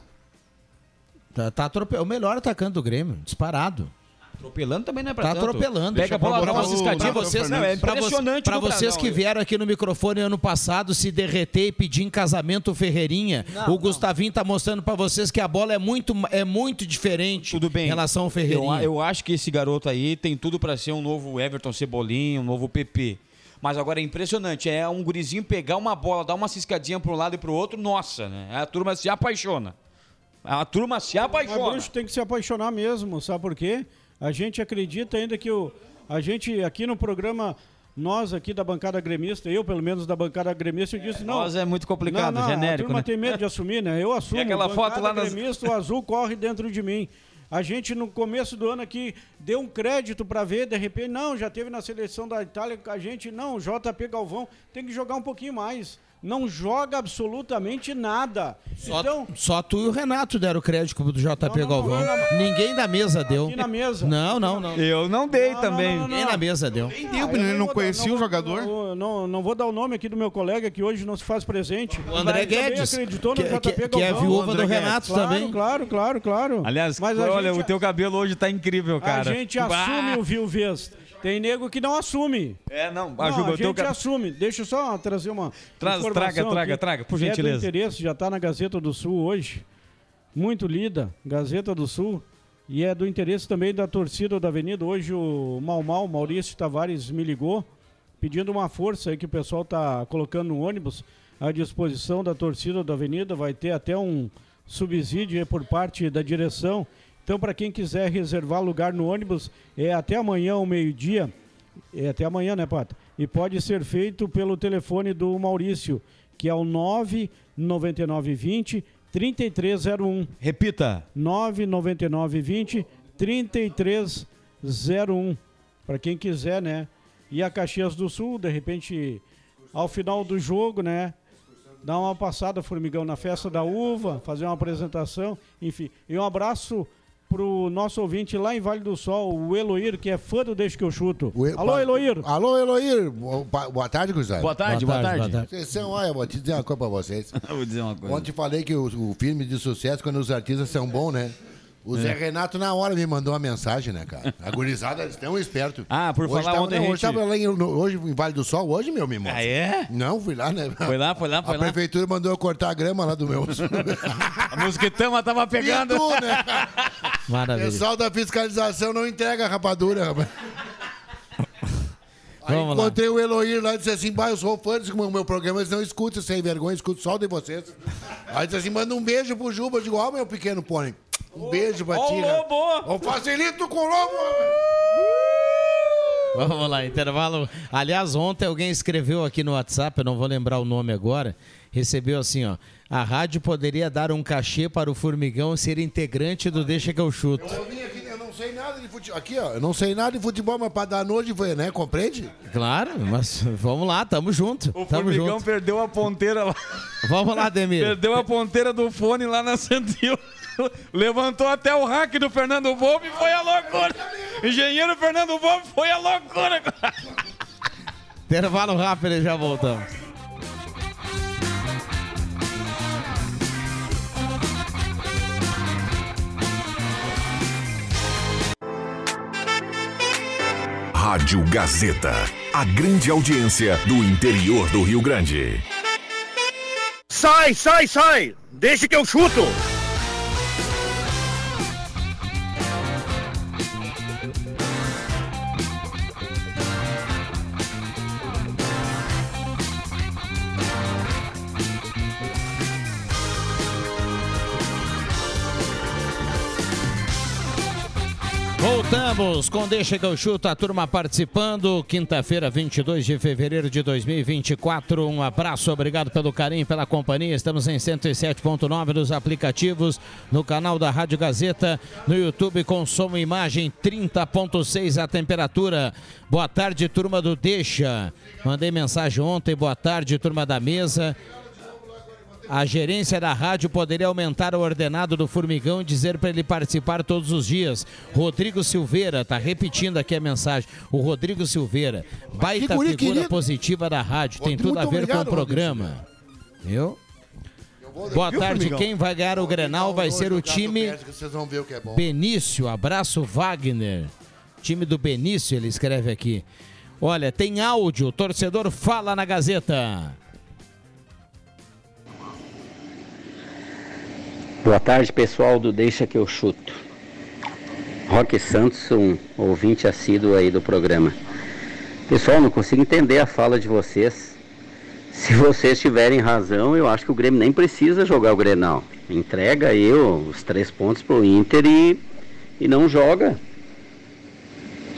Tá, tá atrope- o melhor atacante do Grêmio, disparado. Atropelando também não é pra Tá tanto. atropelando. Pega a bola, dá uma ciscadinha. Vocês, não, é pra vo- impressionante pra vocês Brasil, que vieram aqui no microfone ano passado se derreter e pedir em casamento o Ferreirinha. Não, o Gustavinho tá mostrando pra vocês que a bola é muito, é muito diferente Tudo bem. em relação ao Eu, Ferreirinha. eu acho que esse garoto aí tem tudo pra ser um novo Everton Cebolinha, um novo PP. Mas agora é impressionante, é um gurizinho pegar uma bola, dar uma ciscadinha para um lado e para o outro, nossa, né? A turma se apaixona. A turma se apaixona. bruxo tem que se apaixonar mesmo, sabe por quê? A gente acredita ainda que o, a gente aqui no programa, nós aqui da bancada gremista, eu pelo menos da bancada gremista, eu disse não. nós é muito complicado, não, não, genérico, A turma né? tem medo de assumir, né? Eu assumo. aquela bancada foto lá nas- gremista, o azul corre dentro de mim. A gente no começo do ano aqui deu um crédito para ver, de repente, não, já teve na seleção da Itália com a gente, não, JP Galvão tem que jogar um pouquinho mais. Não joga absolutamente nada. Só, então, só tu e o Renato deram crédito pro JP Galvão. Ninguém da mesa deu. Aqui na mesa. Não, não, não. Eu não dei Não, também. não, não, não. Ninguém na mesa deu. Deu, Ah, ele eu não conhecia o jogador? Não, vou- não, não vou dar o nome aqui do meu colega que hoje não se faz presente. O André Ele também Guedes, acreditou no que- JP que- que é Galvão. viúva do. Renato claro, também. Claro, claro, claro. Aliás, Mas olha, gente- o teu cabelo hoje tá incrível, cara. A gente Bah! assume o viuvez. Tem nego que não assume. É, não, Não, Juba, a gente ca- assume. Deixa eu só trazer uma Traz- traga, traga, aqui, traga, por gentileza. É do interesse, já está na Gazeta do Sul hoje. Muito lida, Gazeta do Sul. E é do interesse também da torcida da Avenida. Hoje o Mal Mal, Maurício Tavares, me ligou pedindo uma força aí que o pessoal está colocando no ônibus à disposição da torcida da Avenida. Vai ter até um subsídio aí por parte da direção. Então, para quem quiser reservar lugar no ônibus, é até amanhã, ao meio-dia. É até amanhã, né, Pata? E pode ser feito pelo telefone do Maurício, que é o 99920 3301. Repita. 99920 3301. Para quem quiser, né? E a Caxias do Sul, de repente, ao final do jogo, né? Dar uma passada, Formigão, na festa da uva, fazer uma apresentação, enfim. E um abraço pro nosso ouvinte lá em Vale do Sol, o Eloir, que é fã do Deixa que eu chuto. Alô, Eloir! Alô, Eloir. Boa boa tarde, Cruzado. Boa tarde, boa tarde. Vocês são, olha, vou te dizer uma coisa pra vocês. Vou dizer uma coisa. Ontem falei que o, o filme de sucesso, quando os artistas são bons, né? O Zé É. Renato, na hora, me mandou uma mensagem, né, cara? A gurizada, eles estão espertos. Ah, por hoje falar tava, ontem a não, gente- Hoje tava lá em, no- hoje em Vale do Sol, hoje, meu, me mostra. Ah, é? Não, fui lá, né? Foi lá, foi lá, foi a lá. prefeitura mandou eu cortar a grama lá do meu... A mosquitama tava pegando. E tu, né? Maravilha. Pessoal da fiscalização não entrega a rapadura, rapaz. Aí Vamos lá. encontrei o Eloir lá e disse assim: Bah, eu sou fã desse meu programa, eles não escutam sem vergonha, escuto só o de vocês. Aí disse assim: manda um beijo pro Juba. Eu digo, ó, meu pequeno pônei. Um beijo pra Ó ti. o né? lobo! Ó, facilito com o lobo! Vamos lá, intervalo. Aliás, ontem alguém escreveu aqui no WhatsApp, eu não vou lembrar o nome agora, recebeu assim, ó. A rádio poderia dar um cachê para o Formigão ser integrante do Deixa que eu chuto. Eu vim aqui, sei nada de futebol. Aqui, ó, eu não sei nada de futebol, mas pra dar noite foi, né? Compreende? Claro, mas vamos lá, tamo junto. O tamo Formigão junto. perdeu a ponteira lá. Vamos lá, Demir. Perdeu a ponteira do fone lá na Santil. Levantou até o hack do Fernando Volpe e foi a loucura. Engenheiro Fernando Volpe foi a loucura. Intervalo rápido e já voltamos. Rádio Gazeta. A grande audiência do interior do Rio Grande. Sai, sai, sai! Deixa que eu chuto! Voltamos com Deixa que eu chuto, a turma participando. Quinta-feira, 22 de fevereiro de 2024. Um abraço, obrigado pelo carinho, pela companhia. Estamos em 107.9 dos aplicativos, no canal da Rádio Gazeta, no YouTube com e imagem 30.6 a temperatura. Boa tarde, turma do Deixa. Mandei mensagem ontem, boa tarde, turma da mesa. A gerência da rádio poderia aumentar o ordenado do Formigão e dizer para ele participar todos os dias. Rodrigo Silveira, tá repetindo aqui a mensagem. O Rodrigo Silveira, baita que figura querido. positiva da rádio, tem Muito tudo a ver obrigado, com o programa. Viu? Boa Viu, tarde, Formigão? quem vai ganhar o Grenal vai ser o time é. Benício. Abraço, Wagner. Time do Benício, ele escreve aqui. Olha, tem áudio, torcedor fala na Gazeta. Boa tarde, pessoal do Deixa que eu chuto. Roque Santos, um ouvinte assíduo aí do programa. Pessoal, não consigo entender a fala de vocês. Se vocês tiverem razão, eu acho que o Grêmio nem precisa jogar o Grenal. Entrega aí os três pontos pro Inter e, e não joga.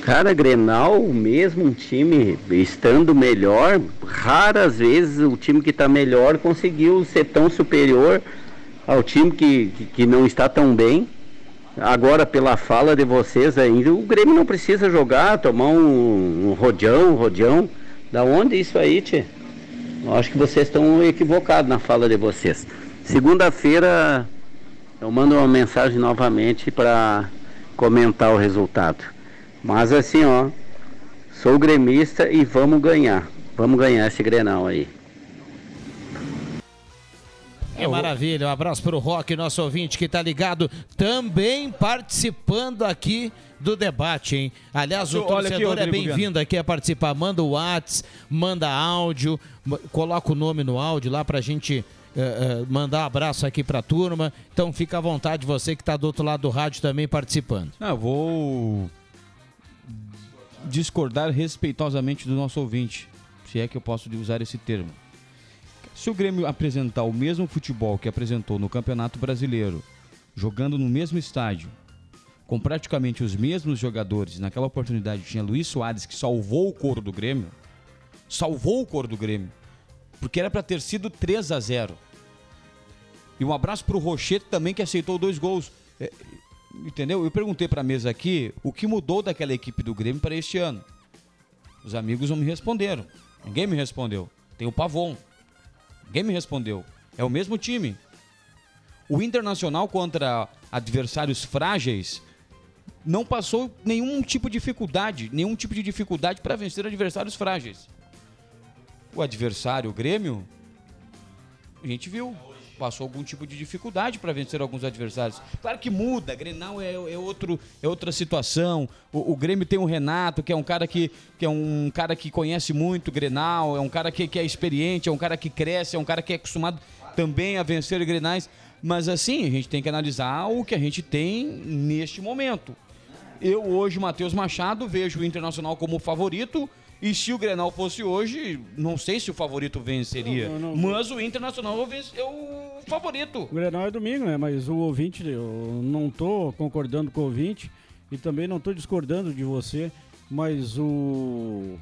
Cara, Grenal, mesmo um time estando melhor, raras vezes o time que está melhor conseguiu ser tão superior ao time que, que, não está tão bem. Agora, pela fala de vocês ainda, o Grêmio não precisa jogar, tomar um, um rodeão, um rodeão. Da onde isso aí, Tchê? Eu acho que vocês estão equivocados na fala de vocês. Segunda-feira eu mando uma mensagem novamente para comentar o resultado. Mas assim, ó, sou gremista e vamos ganhar. Vamos ganhar esse Grenal aí. Que maravilha, um abraço para o Rock, nosso ouvinte que está ligado, também participando aqui do debate, hein? Aliás, o aqui, torcedor é bem-vindo aqui a participar. Manda o WhatsApp, manda áudio, coloca o nome no áudio lá para a gente eh, eh, mandar um abraço aqui para a turma. Então fica à vontade, você que está do outro lado do rádio também participando. Eu vou discordar respeitosamente do nosso ouvinte, se é que eu posso usar esse termo. Se o Grêmio apresentar o mesmo futebol que apresentou no Campeonato Brasileiro, jogando no mesmo estádio, com praticamente os mesmos jogadores, naquela oportunidade tinha Luiz Soares que salvou o couro do Grêmio, salvou o couro do Grêmio, porque era para ter sido 3 a 0. E um abraço pro Rocheto também que aceitou dois gols. É, entendeu? Eu perguntei pra mesa aqui o que mudou daquela equipe do Grêmio para este ano. Os amigos não me responderam. Ninguém me respondeu. Tem o Pavon. Ninguém me respondeu. É o mesmo time. O Internacional contra adversários frágeis não passou nenhum tipo de dificuldade, nenhum tipo de dificuldade para vencer adversários frágeis. O adversário, o Grêmio, a gente viu, passou algum tipo de dificuldade para vencer alguns adversários. Claro que muda, Grenal é, é outro, é outra situação. O, o Grêmio tem o Renato, que é um cara que, que é um cara que conhece muito Grenal, é um cara que, que é experiente, é um cara que cresce, é um cara que é acostumado também a vencer Grenais. Mas assim, a gente tem que analisar o que a gente tem neste momento. Eu hoje, Matheus Machado, vejo o Internacional como favorito. E se o Grenal fosse hoje, não sei se o favorito venceria. Não, não, não. Mas o Internacional é o favorito. O Grenal é domingo, né? Mas o ouvinte, eu não tô concordando com o ouvinte e também não tô discordando de você, mas o.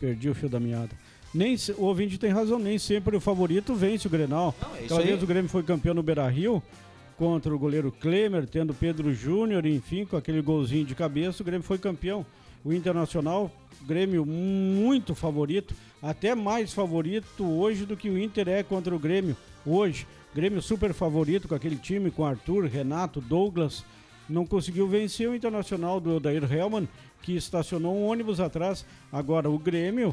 Perdi o fio da meada. Nem o ouvinte tem razão, nem sempre o favorito vence o Grenal. é isso Aquela aí. vez o Grêmio foi campeão no Beira Rio contra o goleiro Klemer, tendo Pedro Júnior, enfim, com aquele golzinho de cabeça, o Grêmio foi campeão. O Internacional, Grêmio muito favorito, até mais favorito hoje do que o Inter é contra o Grêmio. Hoje, Grêmio super favorito com aquele time, com Arthur, Renato, Douglas. Não conseguiu vencer o Internacional do Odair Hellman, que estacionou um ônibus atrás. Agora, o Grêmio,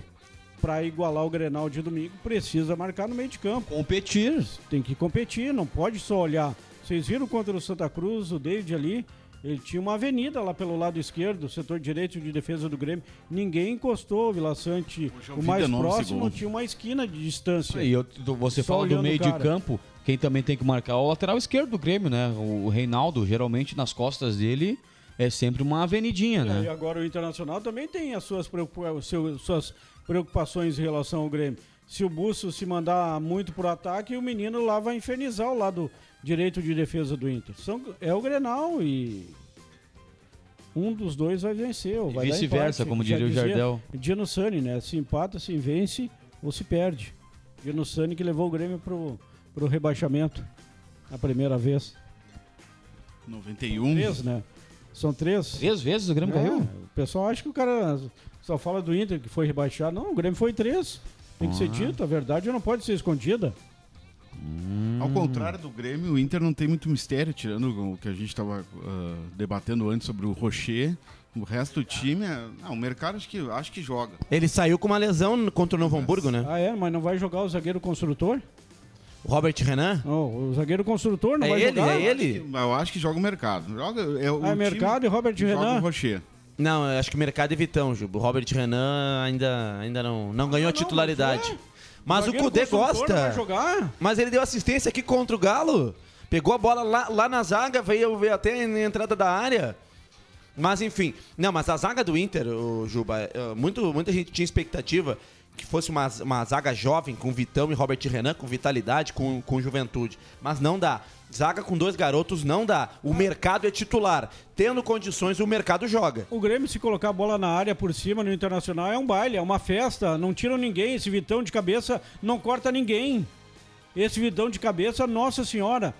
para igualar o Grenal de domingo, precisa marcar no meio de campo. Competir. Tem que competir, não pode só olhar. Vocês viram contra o Santa Cruz, o David ali, ele tinha uma avenida lá pelo lado esquerdo, setor direito de defesa do Grêmio. Ninguém encostou, o Vila Sante, o mais próximo, tinha uma esquina de distância. E eu- você Só fala do meio de campo, quem também tem que marcar é o lateral esquerdo do Grêmio, né? O Reinaldo, geralmente nas costas dele é sempre uma avenidinha, E né? agora o Internacional também tem as suas, suas preocupações em relação ao Grêmio. Se o Busso se mandar muito pro ataque, o menino lá vai infernizar o lado direito de defesa do Inter. São, é o Grenal e um dos dois vai vencer. Ou E vai vice-versa, como diria o Jardel. Dino Sani, né? Se empata, se vence ou se perde. Dino Sani que levou o Grêmio pro, pro rebaixamento a primeira vez. 91. Três, né? São três. Três vezes o Grêmio É, caiu? O pessoal acha que o cara só fala do Inter que foi rebaixado. Não, o Grêmio foi três. Tem que ser Ah. dito, a verdade não pode ser escondida. Ao contrário do Grêmio, o Inter não tem muito mistério, tirando o que a gente estava debatendo antes sobre o Rocher. O resto do time, é... não, o mercado acho que, acho que joga. Ele saiu com uma lesão contra o Novo Hamburgo, né? Ah, é? Mas não vai jogar o zagueiro construtor? O Robert Renan? Não, o zagueiro construtor não É vai ele, jogar? é ele? Eu acho que joga o mercado. Joga, é o Ah, é time mercado e Robert que joga Renan? o Rocher. Não, eu acho que mercado e Vitão, Juba. O Robert Renan ainda, ainda não, não ganhou titularidade. Mas o Cudê construtor gosta. jogar? Mas ele deu assistência aqui contra o Galo. Pegou a bola lá, lá na zaga, veio, veio até na entrada da área. Mas enfim, não, mas a zaga do Inter, o Juba, eh, muito, muita gente tinha expectativa que fosse uma, uma zaga jovem com Vitão e Robert Renan, com vitalidade, com, com juventude. Mas não dá. Zaga com dois garotos não dá. O mercado é titular. Tendo condições, o mercado joga. O Grêmio, se colocar a bola na área por cima no Internacional, é um baile, é uma festa. Não tiram ninguém. Esse Vitão de cabeça não corta ninguém. Esse Vitão de cabeça, nossa senhora.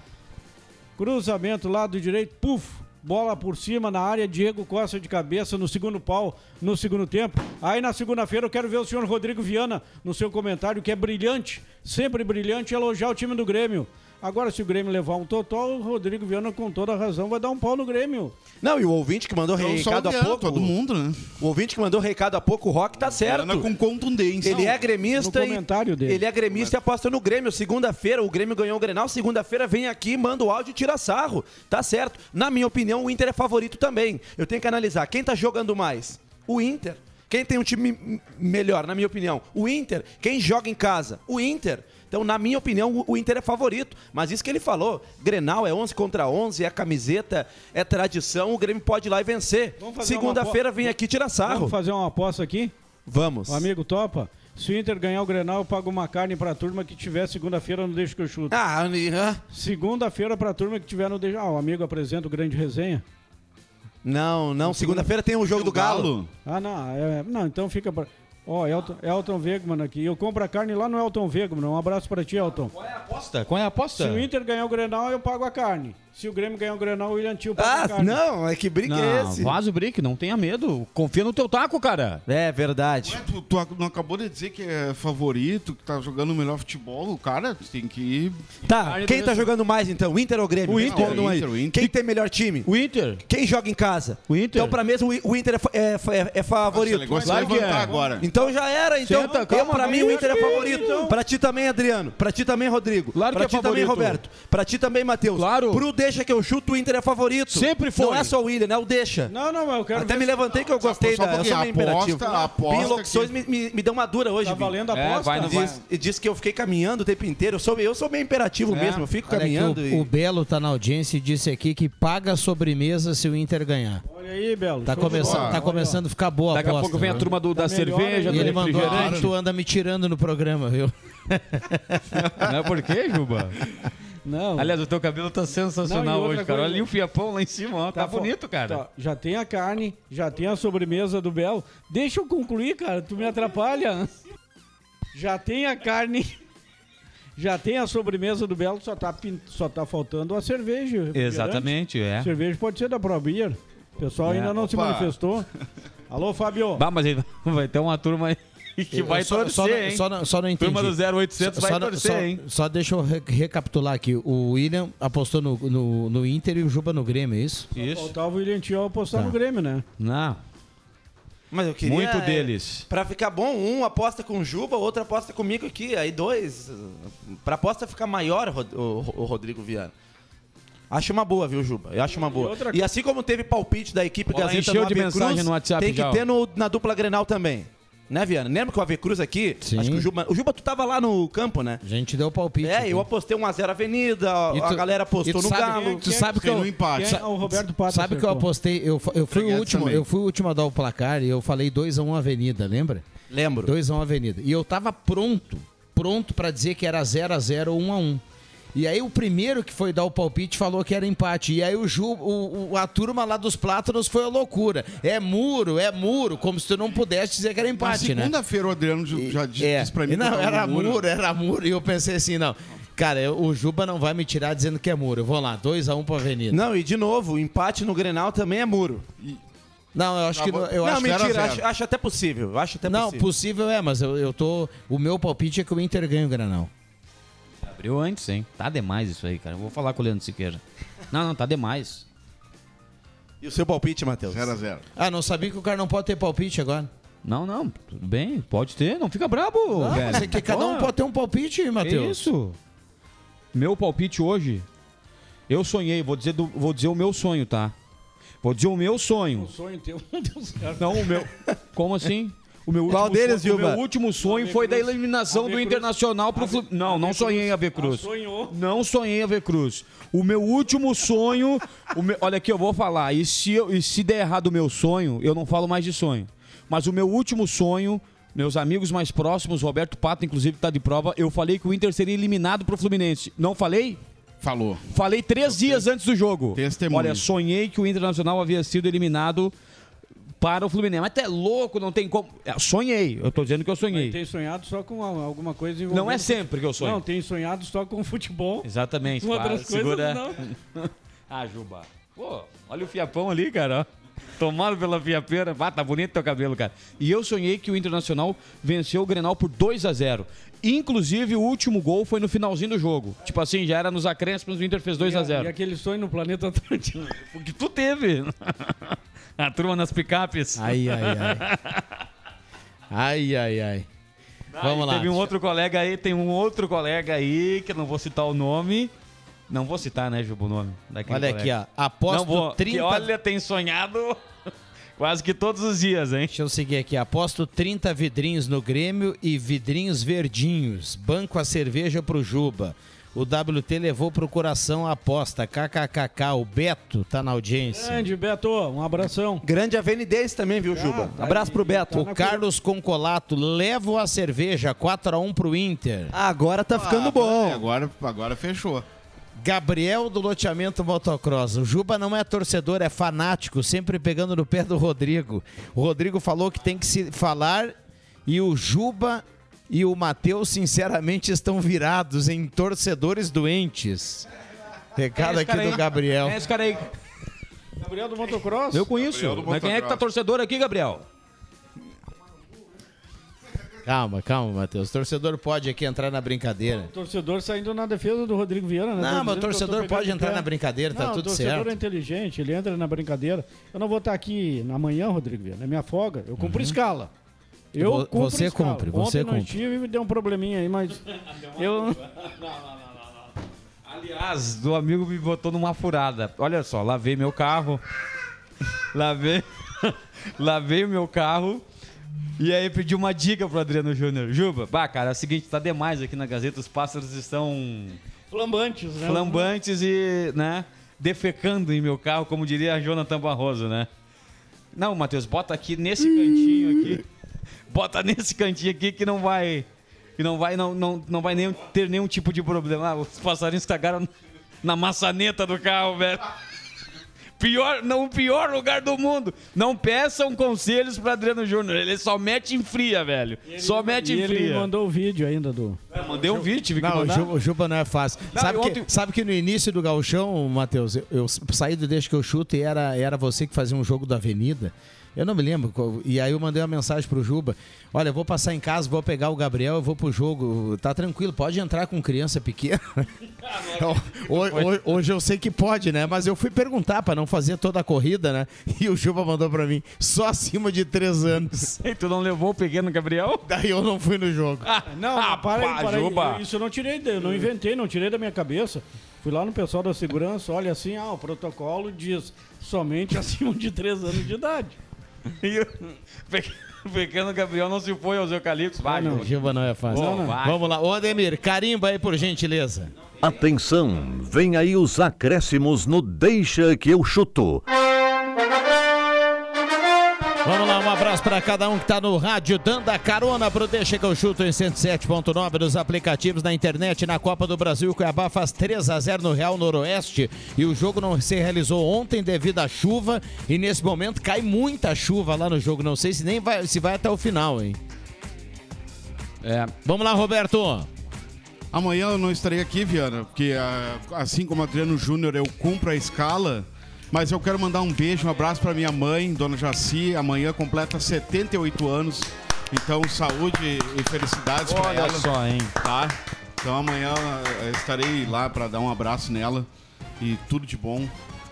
Cruzamento lado direito, puf, bola por cima na área, Diego Costa de cabeça no segundo pau, no segundo tempo. Aí na segunda-feira eu quero ver o senhor Rodrigo Viana no seu comentário, que é brilhante, sempre brilhante, elogiar o time do Grêmio. Agora, se o Grêmio levar um totó, o Rodrigo Viana, com toda a razão, vai dar um pau no Grêmio. Não, e o ouvinte que mandou só recado há Viana, pouco. todo mundo, né? O ouvinte que mandou recado há pouco, o Rock tá certo. Viana com contundência. Ele é gremista. no e- comentário dele. Ele é gremista e aposta no Grêmio. Segunda-feira, o Grêmio ganhou o Grenal. Segunda-feira vem aqui, manda o áudio e tira sarro. Tá certo. Na minha opinião, o Inter é favorito também. Eu tenho que analisar quem tá jogando mais. O Inter. Quem tem um time melhor, na minha opinião? O Inter. Quem joga em casa? O Inter. Então, na minha opinião, o- Inter é favorito. Mas isso que ele falou, Grenal é 11 contra 11, é camiseta, é tradição, o Grêmio pode ir lá e vencer. Segunda-feira vem aqui tirar sarro. Vamos fazer uma aposta aqui? Vamos. O amigo topa? Se o Inter ganhar o Grenal, eu pago uma carne pra turma que tiver segunda-feira no Deixa que eu chuto. Ah, Segunda-feira pra turma que tiver no Deixa... Ah, o amigo apresenta o grande resenha. Não, não. Segunda-feira tem o jogo do Galo. Ah, não. é- não, então fica pra... Ó, Elton, Elton Wegman aqui. Eu compro a carne lá no Elton Wegman. Um abraço pra ti, Elton. Aposta? Qual é a aposta? Se o Inter ganhar o Grenal, eu pago a carne. Se o Grêmio ganhar o Grenal, o William Tio Ah, não, é que briga é esse? vaza o brick, não tenha medo. Confia no teu taco, cara. É verdade. Tu, tu ac- não acabou de dizer que é favorito, que tá jogando o melhor futebol, o cara tem que ir. Tá, quem tá jogando mais então? O Inter ou o Grêmio? O Inter, Respondam o. Inter, o Inter. Quem tem melhor time? O Inter. Quem joga em casa? O Inter. Então, pra mesmo, o Inter é, fa- é, fa- é- é favorito. De Claro que levantar é. agora. Então já era. Então, Senta, eu, calma, pra mim, o Inter é favorito. então. Pra ti também, Adriano. Pra ti também, Rodrigo. Claro pra que é ti também, favorito. Roberto. Pra ti também, Matheus. Claro. Pro Deixa que eu chuto, o Inter é favorito. Sempre foi. Não é só o William, né? O Deixa. Não, não, mas eu quero Até me levantei que eu gostei só da. Eu pouquinho, sou meio imperativo. aposta Binho Locuções que- me, me, me deu uma dura hoje. Tá valendo a É, aposta? vai no- Diz, e disse que eu fiquei caminhando o tempo inteiro. Eu sou, eu sou meio imperativo É. mesmo. Eu fico Olha caminhando o, e. o Belo tá na audiência e disse aqui que paga a sobremesa se o Inter ganhar. Olha aí, Belo. Tá, começando, bola. tá começando a ficar boa a Daqui a aposta, pouco vem a turma do, da Tá melhor cerveja, aí. E do ele mandou, tu anda me tirando no programa, viu? Não é por quê, Juba? Não. Aliás, o teu cabelo tá Não, sensacional outra hoje, cara. coisa- Olha ali o fiapão lá em cima, ó. Tá, fo- bonito, cara. tá, já tem a carne, já tem a sobremesa do Belo. Deixa eu concluir, cara. Tu me atrapalha. Já tem a carne. Já tem a sobremesa do Belo, só tá, pin- só tá faltando a cerveja. Exatamente, é. Cerveja pode ser da Pro Beer. O pessoal É. ainda não se Opa. manifestou. Alô, Fábio. Bah, mas vai ter uma turma aí que Eu vai só, torcer, só, hein? Só, não- só não entendi. Turma do 0800 vai só, não- torcer, só- hein? Só deixa eu re- recapitular aqui. O William apostou no, no, no Inter e o Juba no Grêmio, é isso? Isso. Faltava o William Tio apostar Tá. no Grêmio, né? Não, Mas eu queria. muito é, deles. Pra ficar bom, um aposta com o Juba, outro aposta comigo aqui. Aí dois. Pra aposta ficar maior, Rod- o, o Rodrigo Viana. Acho uma boa, viu, Juba? Eu acho uma boa. outra E assim como teve palpite da equipe Bola Gazeta encheu no de Ave Cruz, mensagem no WhatsApp tem que já, ter no- na dupla Grenal também. Né, Viana? Lembra que o Ave Cruz aqui? Sim. Acho que o Juba, o Juba, tu tava lá no campo, né? A gente deu o palpite. É, aqui. eu apostei 1x0 Avenida, a, E tu- a galera apostou no sabe Galo. Tu sabe que Tem eu, no empate. Quem é o Roberto Pato sabe que eu acertou. apostei, eu, eu fui o último, também. eu fui o último a dar o placar e eu falei 2x1 Avenida, lembra? Lembro. 2x1 Avenida. E eu tava pronto, pronto pra dizer que era 0x0 ou 1x1. E aí o primeiro que foi dar o palpite falou que era empate. E aí o, Ju, o, o- a turma lá dos plátanos foi a loucura. É muro, é muro, como se tu não pudesse dizer que era Na empate, né? segunda-feira o Adriano já disse É. pra mim E não, que tava era no muro. era muro. E eu pensei assim, não. Cara, eu- o Juba não vai me tirar dizendo que é muro. Eu vou lá, 2x1 pra Avenida. Não, e de novo, o empate no Grenal também é muro. Não, eu acho que. não- Eu não, acho mentira, a acho, acho até possível. Acho até Não, possível. possível é, mas eu, eu tô. O meu palpite é que o Inter ganha o Granal. Abriu antes, hein? Tá demais isso aí, cara. Eu vou falar com o Leandro Siqueira. Não, não, tá demais. E o seu palpite, Matheus? 0x0. Ah, não sabia que o cara não pode ter palpite agora. Não, não, tudo bem, pode ter, não fica brabo, Não, velho. mas é que cada um pode ter um palpite, Matheus. Isso. Meu palpite hoje, eu sonhei, vou dizer, do- vou dizer o meu sonho, tá? Vou dizer o meu sonho. O sonho teu não deu certo. Não, o meu. Como assim? O meu Qual último deles, sonho, O meu último sonho foi da eliminação do Internacional pro Fluminense. Não, não sonhei em Ave Cruz. sonhou. Não sonhei em Ave Cruz. O meu último sonho. o meu- olha aqui, eu vou falar. E se, eu- e se der errado o meu sonho, eu não falo mais de sonho. Mas o meu último sonho, meus amigos mais próximos, Roberto Pato, inclusive, tá de prova, eu falei que o Inter seria eliminado pro Fluminense. Não falei? Falou. Falei três dias antes do jogo. Testemunho. Olha, sonhei que o Internacional havia sido eliminado para o Fluminense. Mas tu é louco, não tem como. É, sonhei, eu tô dizendo que eu sonhei. Tem sonhado só com alguma coisa Não envolvendo... é sempre que eu sonho. Não, tem sonhado só com futebol. Exatamente. Com outras segura. coisas, não. ah, Juba. Pô, olha o fiapão ali, cara. Tomado pela fiapeira. Ah, tá bonito teu cabelo, cara. E eu sonhei que o Internacional venceu o Grenal por 2 a 0 Inclusive, o último gol foi no finalzinho do jogo. Tipo assim, já era nos acréscimos, o Inter fez 2 a E 0 aquele sonho no planeta Atlântico. O que tu teve. A turma nas picapes. Ai, ai, ai. Ai, ai, ai. Vamos Aí lá. Teve um outro colega aí, tem um outro colega aí, que eu não vou citar o nome. Não vou citar, né, Juba, o nome daquele Olha colega. aqui, ó. Aposto vou, 30 que olha, tem sonhado quase que todos os dias, hein? Deixa eu seguir aqui. Aposto 30 vidrinhos no Grêmio e vidrinhos verdinhos. Banco a cerveja pro Juba. O WT levou pro coração a aposta. KKKK. O Beto tá na audiência. Grande, Beto, um abração. Grande avenidense também, viu, Juba? Abraço pro Beto. O Carlos Concolato leva a cerveja 4x1 pro Inter. Agora tá ficando Ah, bom. Agora, agora fechou. Gabriel do loteamento motocross. O Juba não é torcedor, é fanático, sempre pegando no pé do Rodrigo. O Rodrigo falou que tem que se falar e o Juba e o Matheus, sinceramente, estão virados em torcedores doentes. Recado É aqui do. Gabriel. É esse cara aí. Gabriel do Motocross. Eu conheço. Mas quem é que tá torcedor aqui, Gabriel? Calma, calma, Matheus. O torcedor pode aqui entrar na brincadeira. Torcedor saindo na defesa do Rodrigo Viana, né? Não, mas o torcedor pode entrar pé. na brincadeira, tá Não, tudo o torcedor certo. é inteligente, ele entra na brincadeira. Eu não vou estar aqui amanhã, Rodrigo Viana, é minha folga. Eu cumpro escala. Eu Vo- cumpro você escala. cumpre, você Ontem não cumpre. tive, me deu um probleminha aí, mas eu... Aliás, do amigo me botou numa furada. Olha só, lavei meu carro. lavei. lavei o meu carro. E aí pedi uma dica pro Adriano Júnior. Juba, bah, cara, é o seguinte, tá demais aqui na Gazeta, os pássaros estão Flambantes, né? flambantes e, né, defecando em meu carro, como diria a Jonathan Barroso, né? Não, Matheus, bota aqui nesse cantinho aqui. Bota nesse cantinho aqui que não vai que não vai não, não, não vai nem ter nenhum tipo de problema. Ah, os passarinhos cagaram na maçaneta do carro, velho. Pior, não, o pior lugar do mundo. Não peçam conselhos para Adriano Júnior. Ele só mete em fria, velho. só mete em ele fria. mandou o vídeo ainda do... Eu mandei um vídeo, tive que Não, o mandar. Juba, o Juba não é fácil. Não, sabe, que, ontem- sabe que no início do gauchão, Matheus, eu, eu saí do Deixa que eu chuto e era, era você que fazia um jogo da Avenida. Eu não me lembro. qual- E aí eu mandei uma mensagem pro Juba. Olha, eu vou passar em casa, vou pegar o Gabriel, eu vou pro jogo. Tá tranquilo, pode entrar com criança pequena. Ho- ho- Hoje eu sei que pode, né? Mas eu fui perguntar pra não fazer toda a corrida, né? E o Juba mandou pra mim, só acima de três anos. E tu não levou o pequeno Gabriel? Daí eu não fui no jogo. Não, Ah, para aí, pá, para aí. Juba. Eu- Isso eu não tirei, eu não inventei, não tirei da minha cabeça. Fui lá no pessoal da segurança, olha assim, ah, o protocolo diz somente acima de 3 anos de idade. E o pe- o pequeno Gabriel não se foi aos eucaliptos. Vai, não. Juba não é fácil. Não, não. Vai. Vamos lá. Ô, Ademir, carimba aí por gentileza. Atenção, vem aí os acréscimos no Deixa que eu chuto. Vamos lá, abraço para cada um que tá no rádio, dando a carona pro Deixa que eu chuto em 107.9 nos aplicativos na internet na Copa do Brasil. O Cuiabá faz 3 a 0 no Real Noroeste e o jogo não se realizou ontem devido à chuva e nesse momento cai muita chuva lá no jogo. Não sei se nem vai, se vai até o final, hein? É. Vamos lá, Roberto. Amanhã eu não estarei aqui, Viana, porque ah, assim como Adriano Júnior, eu cumpro a escala. Mas eu quero mandar um beijo, um abraço para minha mãe, Dona Jaci. Amanhã completa 78 anos. Então, saúde e felicidades para Olha ela. só, hein? Tá? Então amanhã eu estarei lá para dar um abraço nela e tudo de bom.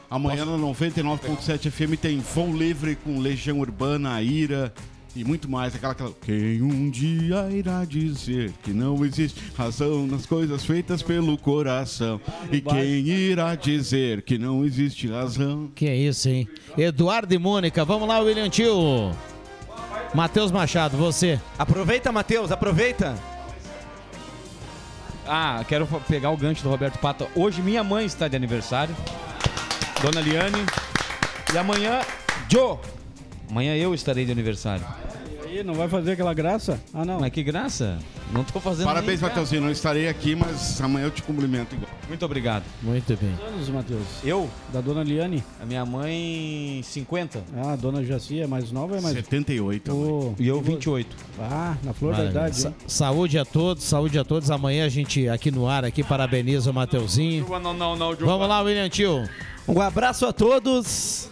Amanhã na 99.7 FM tem Vão Livre com Legião Urbana, Ira e muito mais. Aquela, aquela. Quem um dia irá dizer que não existe razão nas coisas feitas pelo coração? E quem irá dizer que não existe razão? Que é isso, hein? Eduardo e Mônica, vamos lá, William Tio. Matheus Machado, você. Aproveita, Matheus, aproveita. Ah, quero pegar o gancho do Roberto Pata. Hoje minha mãe está de aniversário. Dona Liane. E amanhã, Joe. Amanhã eu estarei de aniversário. E aí, não vai fazer aquela graça? Ah, não. Mas que graça. Não tô fazendo Parabéns, nem- Matheusinho. Não estarei aqui, mas amanhã eu te cumprimento igual. Muito obrigado. Muito bem. Quantos anos, Matheus? Eu? Da dona Liane? A minha mãe, 50. Ah, a dona Jaci é mais nova é mais... 78. Ô, E eu, 28. Ah, na flor da Maravilha. idade, Sa- saúde a todos, saúde a todos. Amanhã a gente aqui no ar aqui parabeniza o Mateuzinho. Não, não, não, Vamos lá, William Tio. Um abraço a todos.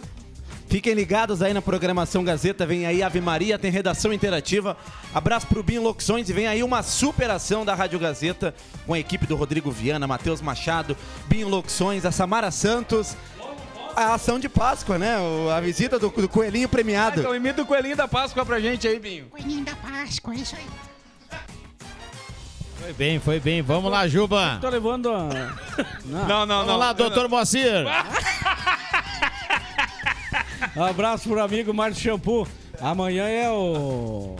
Fiquem ligados aí na programação Gazeta. Vem aí Ave Maria, tem redação interativa. Abraço pro Binho Locuções e vem aí uma superação da Rádio Gazeta com a equipe do Rodrigo Viana, Matheus Machado, Binho Locuções, a Samara Santos. A ação de Páscoa, né? A visita do, do coelhinho premiado. Então imita o coelhinho da Páscoa pra gente aí, Binho. Coelhinho da Páscoa, é isso aí. Foi bem, foi bem. Vamos lá, Juba. Tô levando a... Não, não, não. Vamos lá, doutor Moacir. Abraço pro amigo Márcio Shampoo. Amanhã é o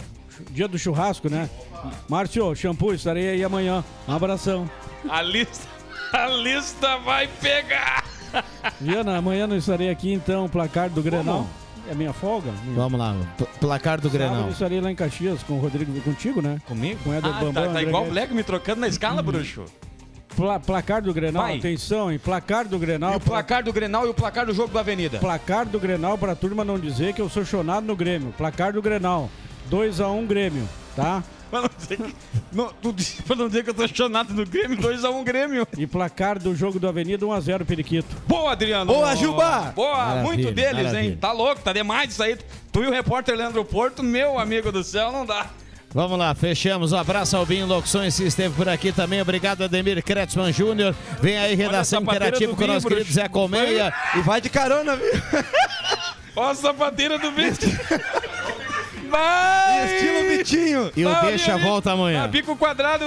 dia do churrasco, né? Márcio, shampoo, estarei aí amanhã. Um abração. A lista, a lista vai pegar. Viana, amanhã não estarei aqui, então, placar do Grenal. É minha folga? Vamos lá, pl- placar do Sábado Grenal. eu estarei lá em Caxias com o Rodrigo, contigo, né? Comigo? Com o Éder Ah, Bambam. tá, tá André igual o. Black me trocando na escala, bruxo. Pla- placar do Grenal, Vai. atenção, hein? Placar do Grenal. E o placar do Grenal e o placar do jogo da Avenida. Placar do Grenal pra turma não dizer que eu sou chonado no Grêmio. Placar do Grenal. 2x1 Grêmio, tá? Pra não dizer que, não, tu pra não dizer que eu tô chonado no Grêmio, 2x1 Grêmio. E placar do jogo do Avenida 1x0 Periquito. Boa, Adriano. Boa, Juba! Boa, Maravilha, muito deles, maravilha. hein? Tá louco, tá demais isso aí. Tu e o repórter Leandro Porto, meu amigo do céu, não dá. Vamos lá, fechamos. Um abraço ao Binho Locuções que esteve por aqui também. Obrigado, Ademir Kretzmann Júnior. Vem aí, redação interativa com o nosso querido. Zé Colmeia. E vai de carona, viu? Ó a sapateira do Vitinho. Vai! Estilo Vitinho. E o Deixa volta amanhã. Bico quadrado.